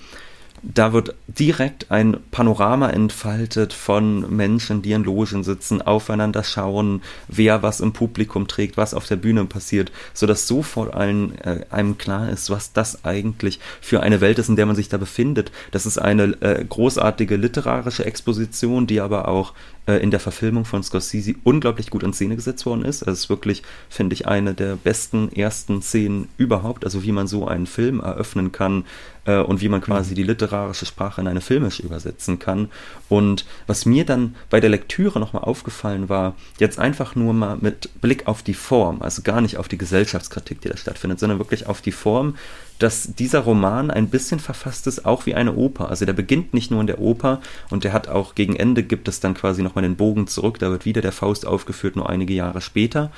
Speaker 2: da wird direkt ein Panorama entfaltet von Menschen, die in Logen sitzen, aufeinander schauen, wer was im Publikum trägt, was auf der Bühne passiert, sodass sofort allen, äh, einem klar ist, was das eigentlich für eine Welt ist, in der man sich da befindet. Das ist eine äh, großartige literarische Exposition, die aber auch äh, in der Verfilmung von Scorsese unglaublich gut in Szene gesetzt worden ist. Es ist wirklich, finde ich, eine der besten ersten Szenen überhaupt, also wie man so einen Film eröffnen kann äh, und wie man quasi mhm. die literarische Sprache in eine filmische übersetzen kann. Und was mir dann bei der Lektüre nochmal aufgefallen war, jetzt einfach nur mal mit Blick auf die Form, also gar nicht auf die Gesellschaftskritik, die da stattfindet, sondern wirklich auf die Form, dass dieser Roman ein bisschen verfasst ist, auch wie eine Oper. Also der beginnt nicht nur in der Oper und der hat auch gegen Ende gibt es dann quasi nochmal den Bogen zurück, da wird wieder der Faust aufgeführt, nur einige Jahre später.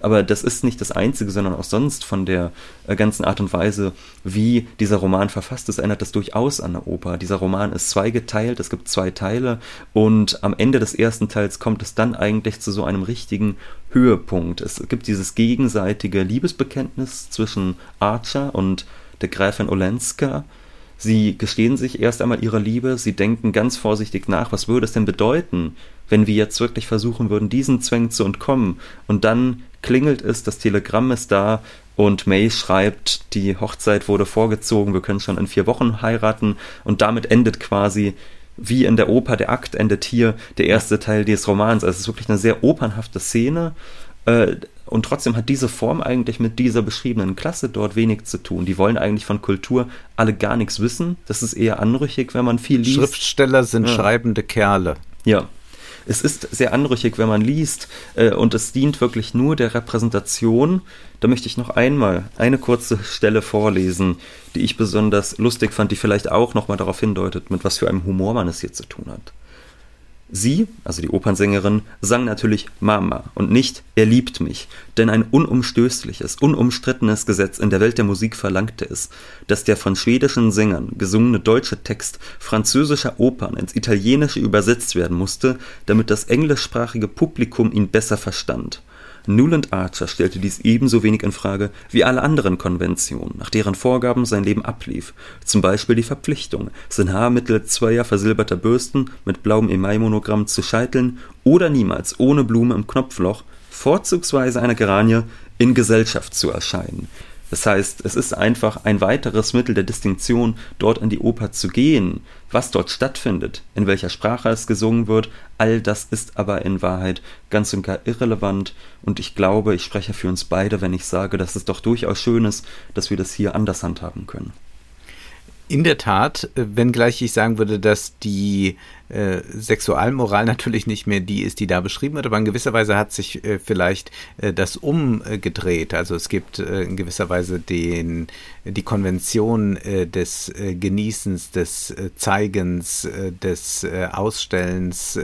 Speaker 2: Aber das ist nicht das Einzige, sondern auch sonst von der äh, ganzen Art und Weise, wie dieser Roman verfasst ist, erinnert das durchaus an eine Oper. Dieser Roman ist zweigeteilt, es gibt zwei Teile und am Ende des ersten Teils kommt es dann eigentlich zu so einem richtigen Höhepunkt. Es gibt dieses gegenseitige Liebesbekenntnis zwischen Archer und der Gräfin Olenska. Sie gestehen sich erst einmal ihre Liebe, sie denken ganz vorsichtig nach, was würde es denn bedeuten, wenn wir jetzt wirklich versuchen würden, diesen Zwängen zu entkommen. Und dann klingelt es, das Telegramm ist da und May schreibt, die Hochzeit wurde vorgezogen, wir können schon in vier Wochen heiraten und damit endet quasi wie in der Oper der Akt endet hier der erste Teil des Romans. Also es ist wirklich eine sehr opernhafte Szene. Äh, und trotzdem hat diese Form eigentlich mit dieser beschriebenen Klasse dort wenig zu tun. Die wollen eigentlich von Kultur alle gar nichts wissen. Das ist eher anrüchig, wenn man viel liest.
Speaker 1: Schriftsteller sind ja. schreibende Kerle.
Speaker 2: Ja, es ist sehr anrüchig, wenn man liest äh, und es dient wirklich nur der Repräsentation. Da möchte ich noch einmal eine kurze Stelle vorlesen, die ich besonders lustig fand, die vielleicht auch nochmal darauf hindeutet, mit was für einem Humor man es hier zu tun hat. Sie, also die Opernsängerin, sang natürlich Mama und nicht Er liebt mich, denn ein unumstößliches, unumstrittenes Gesetz in der Welt der Musik verlangte es, dass der von schwedischen Sängern gesungene deutsche Text französischer Opern ins Italienische übersetzt werden musste, damit das englischsprachige Publikum ihn besser verstand. Newland Archer stellte dies ebenso wenig in Frage wie alle anderen Konventionen, nach deren Vorgaben sein Leben ablief, zum Beispiel die Verpflichtung, sein Haar mittels zweier versilberter Bürsten mit blauem Emailmonogramm zu scheiteln oder niemals ohne Blume im Knopfloch, vorzugsweise einer Geranie, in Gesellschaft zu erscheinen. Das heißt, es ist einfach ein weiteres Mittel der Distinktion, dort in die Oper zu gehen. Was dort stattfindet, in welcher Sprache es gesungen wird, all das ist aber in Wahrheit ganz und gar irrelevant. Und ich glaube, ich spreche für uns beide, wenn ich sage, dass es doch durchaus schön ist, dass wir das hier anders handhaben können.
Speaker 1: In der Tat, wenngleich ich sagen würde, dass die äh, Sexualmoral natürlich nicht mehr die ist, die da beschrieben wird, aber in gewisser Weise hat sich äh, vielleicht äh, das umgedreht. Also es gibt äh, in gewisser Weise den, die Konvention äh, des Genießens, des Zeigens, des Ausstellens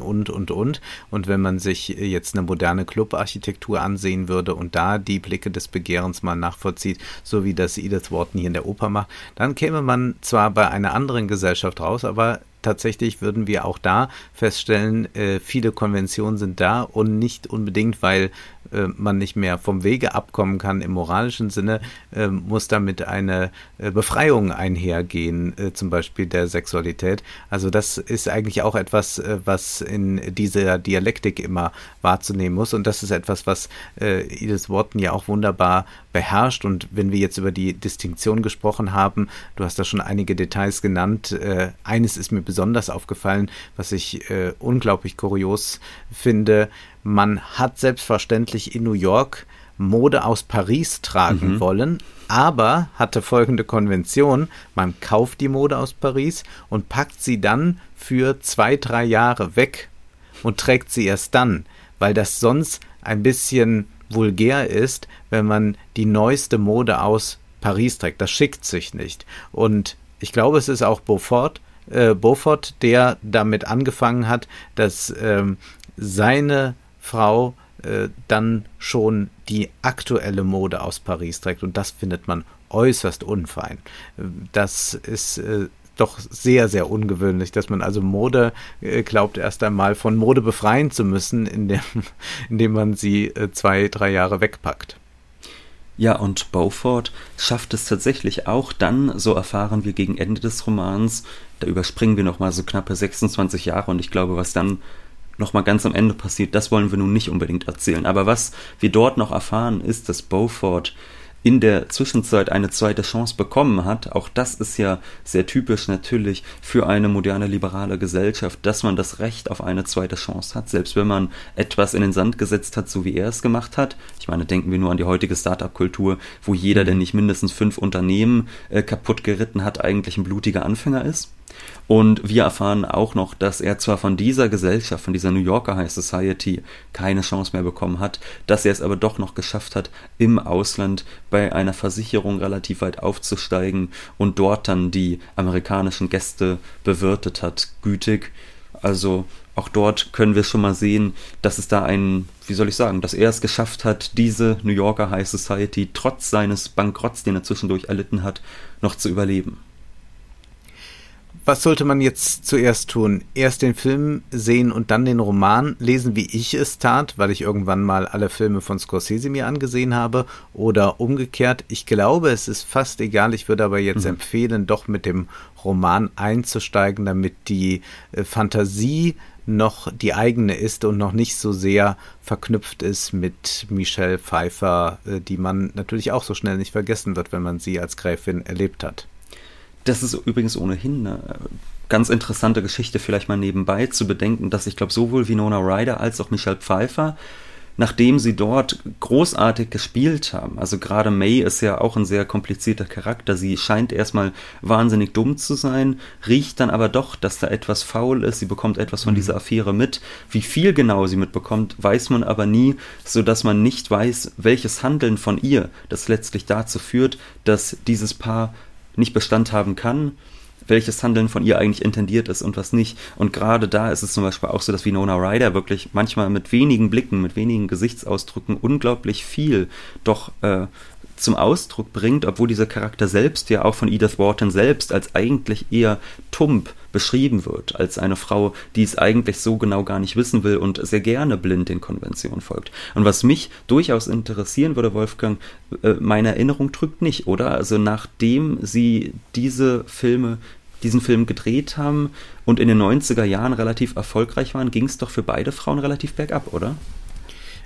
Speaker 1: und, und, und. Und wenn man sich jetzt eine moderne Clubarchitektur ansehen würde und da die Blicke des Begehrens mal nachvollzieht, so wie das Edith Wharton hier in der Oper macht, dann käme man zwar bei einer anderen Gesellschaft raus, aber tatsächlich würden wir auch da feststellen, äh, viele Konventionen sind da und nicht unbedingt, weil äh, man nicht mehr vom Wege abkommen kann im moralischen Sinne, äh, muss damit eine äh, Befreiung einhergehen, äh, zum Beispiel der Sexualität. Also das ist eigentlich auch etwas, äh, was in dieser Dialektik immer wahrzunehmen muss und das ist etwas, was Edith Wharton ja auch wunderbar beherrscht und wenn wir jetzt über die Distinktion gesprochen haben, du hast da schon einige Details genannt, eines ist mir besonders aufgefallen, was ich äh, unglaublich kurios finde. Man hat selbstverständlich in New York Mode aus Paris tragen mhm. wollen, aber hatte folgende Konvention. Man kauft die Mode aus Paris und packt sie dann für zwei, drei Jahre weg und trägt sie erst dann, weil das sonst ein bisschen vulgär ist, wenn man die neueste Mode aus Paris trägt. Das schickt sich nicht. Und ich glaube, es ist auch Beaufort, äh, Beaufort der damit angefangen hat, dass ähm, seine Frau äh, dann schon die aktuelle Mode aus Paris trägt. Und das findet man äußerst unfein. Das ist äh, doch sehr, sehr ungewöhnlich, dass man also Mode äh, glaubt, erst einmal von Mode befreien zu müssen, indem, indem man sie äh, zwei, drei Jahre wegpackt.
Speaker 2: Ja, und Beaufort schafft es tatsächlich auch dann, so erfahren wir gegen Ende des Romans, da überspringen wir nochmal so knappe 26 Jahre und ich glaube, was dann nochmal ganz am Ende passiert, das wollen wir nun nicht unbedingt erzählen. Aber was wir dort noch erfahren, ist, dass Beaufort in der Zwischenzeit eine zweite Chance bekommen hat. Auch das ist ja sehr typisch natürlich für eine moderne liberale Gesellschaft, dass man das Recht auf eine zweite Chance hat, selbst wenn man etwas in den Sand gesetzt hat, so wie er es gemacht hat. Ich meine, denken wir nur an die heutige Startup-Kultur, wo jeder, der nicht mindestens fünf Unternehmen äh, kaputt geritten hat, eigentlich ein blutiger Anfänger ist. Und wir erfahren auch noch, dass er zwar von dieser Gesellschaft, von dieser New Yorker High Society keine Chance mehr bekommen hat, dass er es aber doch noch geschafft hat, im Ausland bei einer Versicherung relativ weit aufzusteigen und dort dann die amerikanischen Gäste bewirtet hat, gütig. Also auch dort können wir schon mal sehen, dass es da einen, wie soll ich sagen, dass er es geschafft hat, diese New Yorker High Society trotz seines Bankrotts, den er zwischendurch erlitten hat, noch zu überleben
Speaker 1: was sollte man jetzt zuerst tun? Erst den Film sehen und dann den Roman lesen, wie ich es tat, weil ich irgendwann mal alle Filme von Scorsese mir angesehen habe, oder umgekehrt. Ich glaube, es ist fast egal. Ich würde aber jetzt mhm. empfehlen, doch mit dem Roman einzusteigen, damit die äh, Fantasie noch die eigene ist und noch nicht so sehr verknüpft ist mit Michelle Pfeiffer, äh, die man natürlich auch so schnell nicht vergessen wird, wenn man sie als Gräfin erlebt hat.
Speaker 2: Das ist übrigens ohnehin eine ganz interessante Geschichte, vielleicht mal nebenbei zu bedenken, dass ich glaube, sowohl Winona Ryder als auch Michelle Pfeiffer, nachdem sie dort großartig gespielt haben, also gerade May ist ja auch ein sehr komplizierter Charakter, sie scheint erstmal wahnsinnig dumm zu sein, riecht dann aber doch, dass da etwas faul ist, sie bekommt etwas von mhm. dieser Affäre mit. Wie viel genau sie mitbekommt, weiß man aber nie, so dass man nicht weiß, welches Handeln von ihr das letztlich dazu führt, dass dieses Paar nicht Bestand haben kann, welches Handeln von ihr eigentlich intendiert ist und was nicht. Und gerade da ist es zum Beispiel auch so, dass Winona Ryder wirklich manchmal mit wenigen Blicken, mit wenigen Gesichtsausdrücken unglaublich viel doch äh, zum Ausdruck bringt, obwohl dieser Charakter selbst ja auch von Edith Wharton selbst als eigentlich eher tump beschrieben wird, als eine Frau, die es eigentlich so genau gar nicht wissen will und sehr gerne blind den Konventionen folgt. Und was mich durchaus interessieren würde, Wolfgang, äh, meine Erinnerung trügt nicht, oder? Also nachdem sie diese Filme diesen Film gedreht haben und in den 90er Jahren relativ erfolgreich waren, ging es doch für beide Frauen relativ bergab, oder?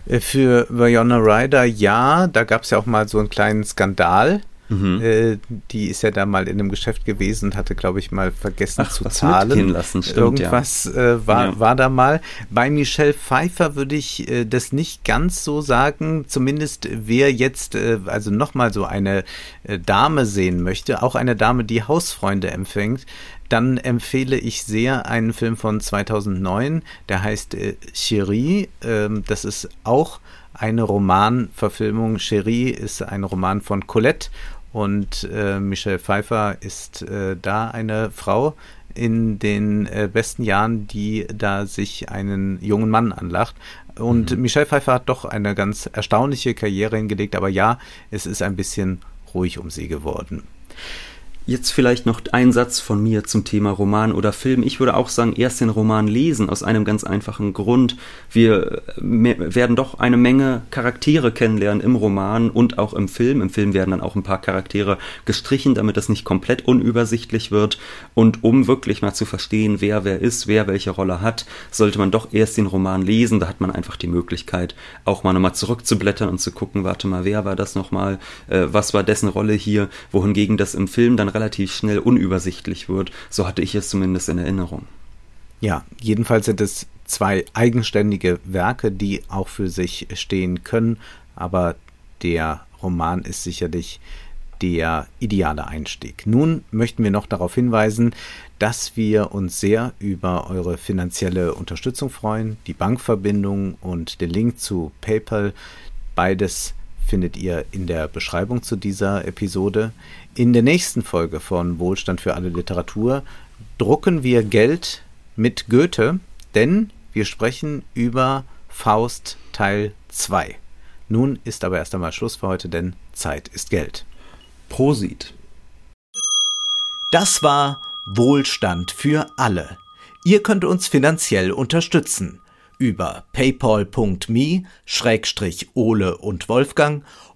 Speaker 1: Äh, für Viola Ryder ja, da gab es ja auch mal so einen kleinen Skandal. Mhm. Äh, die ist ja da mal in einem Geschäft gewesen und hatte, glaube ich, mal vergessen Ach, zu zahlen.
Speaker 2: Lassen, stimmt,
Speaker 1: Irgendwas ja. äh, war, ja. war da mal. Bei Michelle Pfeiffer würde ich äh, das nicht ganz so sagen. Zumindest wer jetzt äh, also nochmal so eine äh, Dame sehen möchte, auch eine Dame, die Hausfreunde empfängt, dann empfehle ich sehr einen Film von 2009, der heißt äh, Cherie. Ähm, das ist auch eine Romanverfilmung. Cherie ist ein Roman von Colette und äh, Michelle Pfeiffer ist äh, da eine Frau in den äh, besten Jahren, die da sich einen jungen Mann anlacht. Und mhm. Michelle Pfeiffer hat doch eine ganz erstaunliche Karriere hingelegt, aber ja, es ist ein bisschen ruhig um sie geworden.
Speaker 2: Jetzt vielleicht noch ein Satz von mir zum Thema Roman oder Film. Ich würde auch sagen, erst den Roman lesen aus einem ganz einfachen Grund. Wir werden doch eine Menge Charaktere kennenlernen im Roman und auch im Film. Im Film werden dann auch ein paar Charaktere gestrichen, damit das nicht komplett unübersichtlich wird. Und um wirklich mal zu verstehen, wer wer ist, wer welche Rolle hat, sollte man doch erst den Roman lesen. Da hat man einfach die Möglichkeit, auch mal nochmal zurückzublättern und zu gucken, warte mal, wer war das nochmal, äh, was war dessen Rolle hier, wohingegen das im Film dann relativ schnell unübersichtlich wird. So hatte ich es zumindest in Erinnerung.
Speaker 1: Ja, jedenfalls sind es zwei eigenständige Werke, die auch für sich stehen können, aber der Roman ist sicherlich der ideale Einstieg. Nun möchten wir noch darauf hinweisen, dass wir uns sehr über eure finanzielle Unterstützung freuen. Die Bankverbindung und den Link zu PayPal, beides findet ihr in der Beschreibung zu dieser Episode. In der nächsten Folge von Wohlstand für alle Literatur drucken wir Geld mit Goethe, denn wir sprechen über Faust Teil 2. Nun ist aber erst einmal Schluss für heute, denn Zeit ist Geld.
Speaker 2: Prosit.
Speaker 1: Das war Wohlstand für alle. Ihr könnt uns finanziell unterstützen über paypal.me-ole und Wolfgang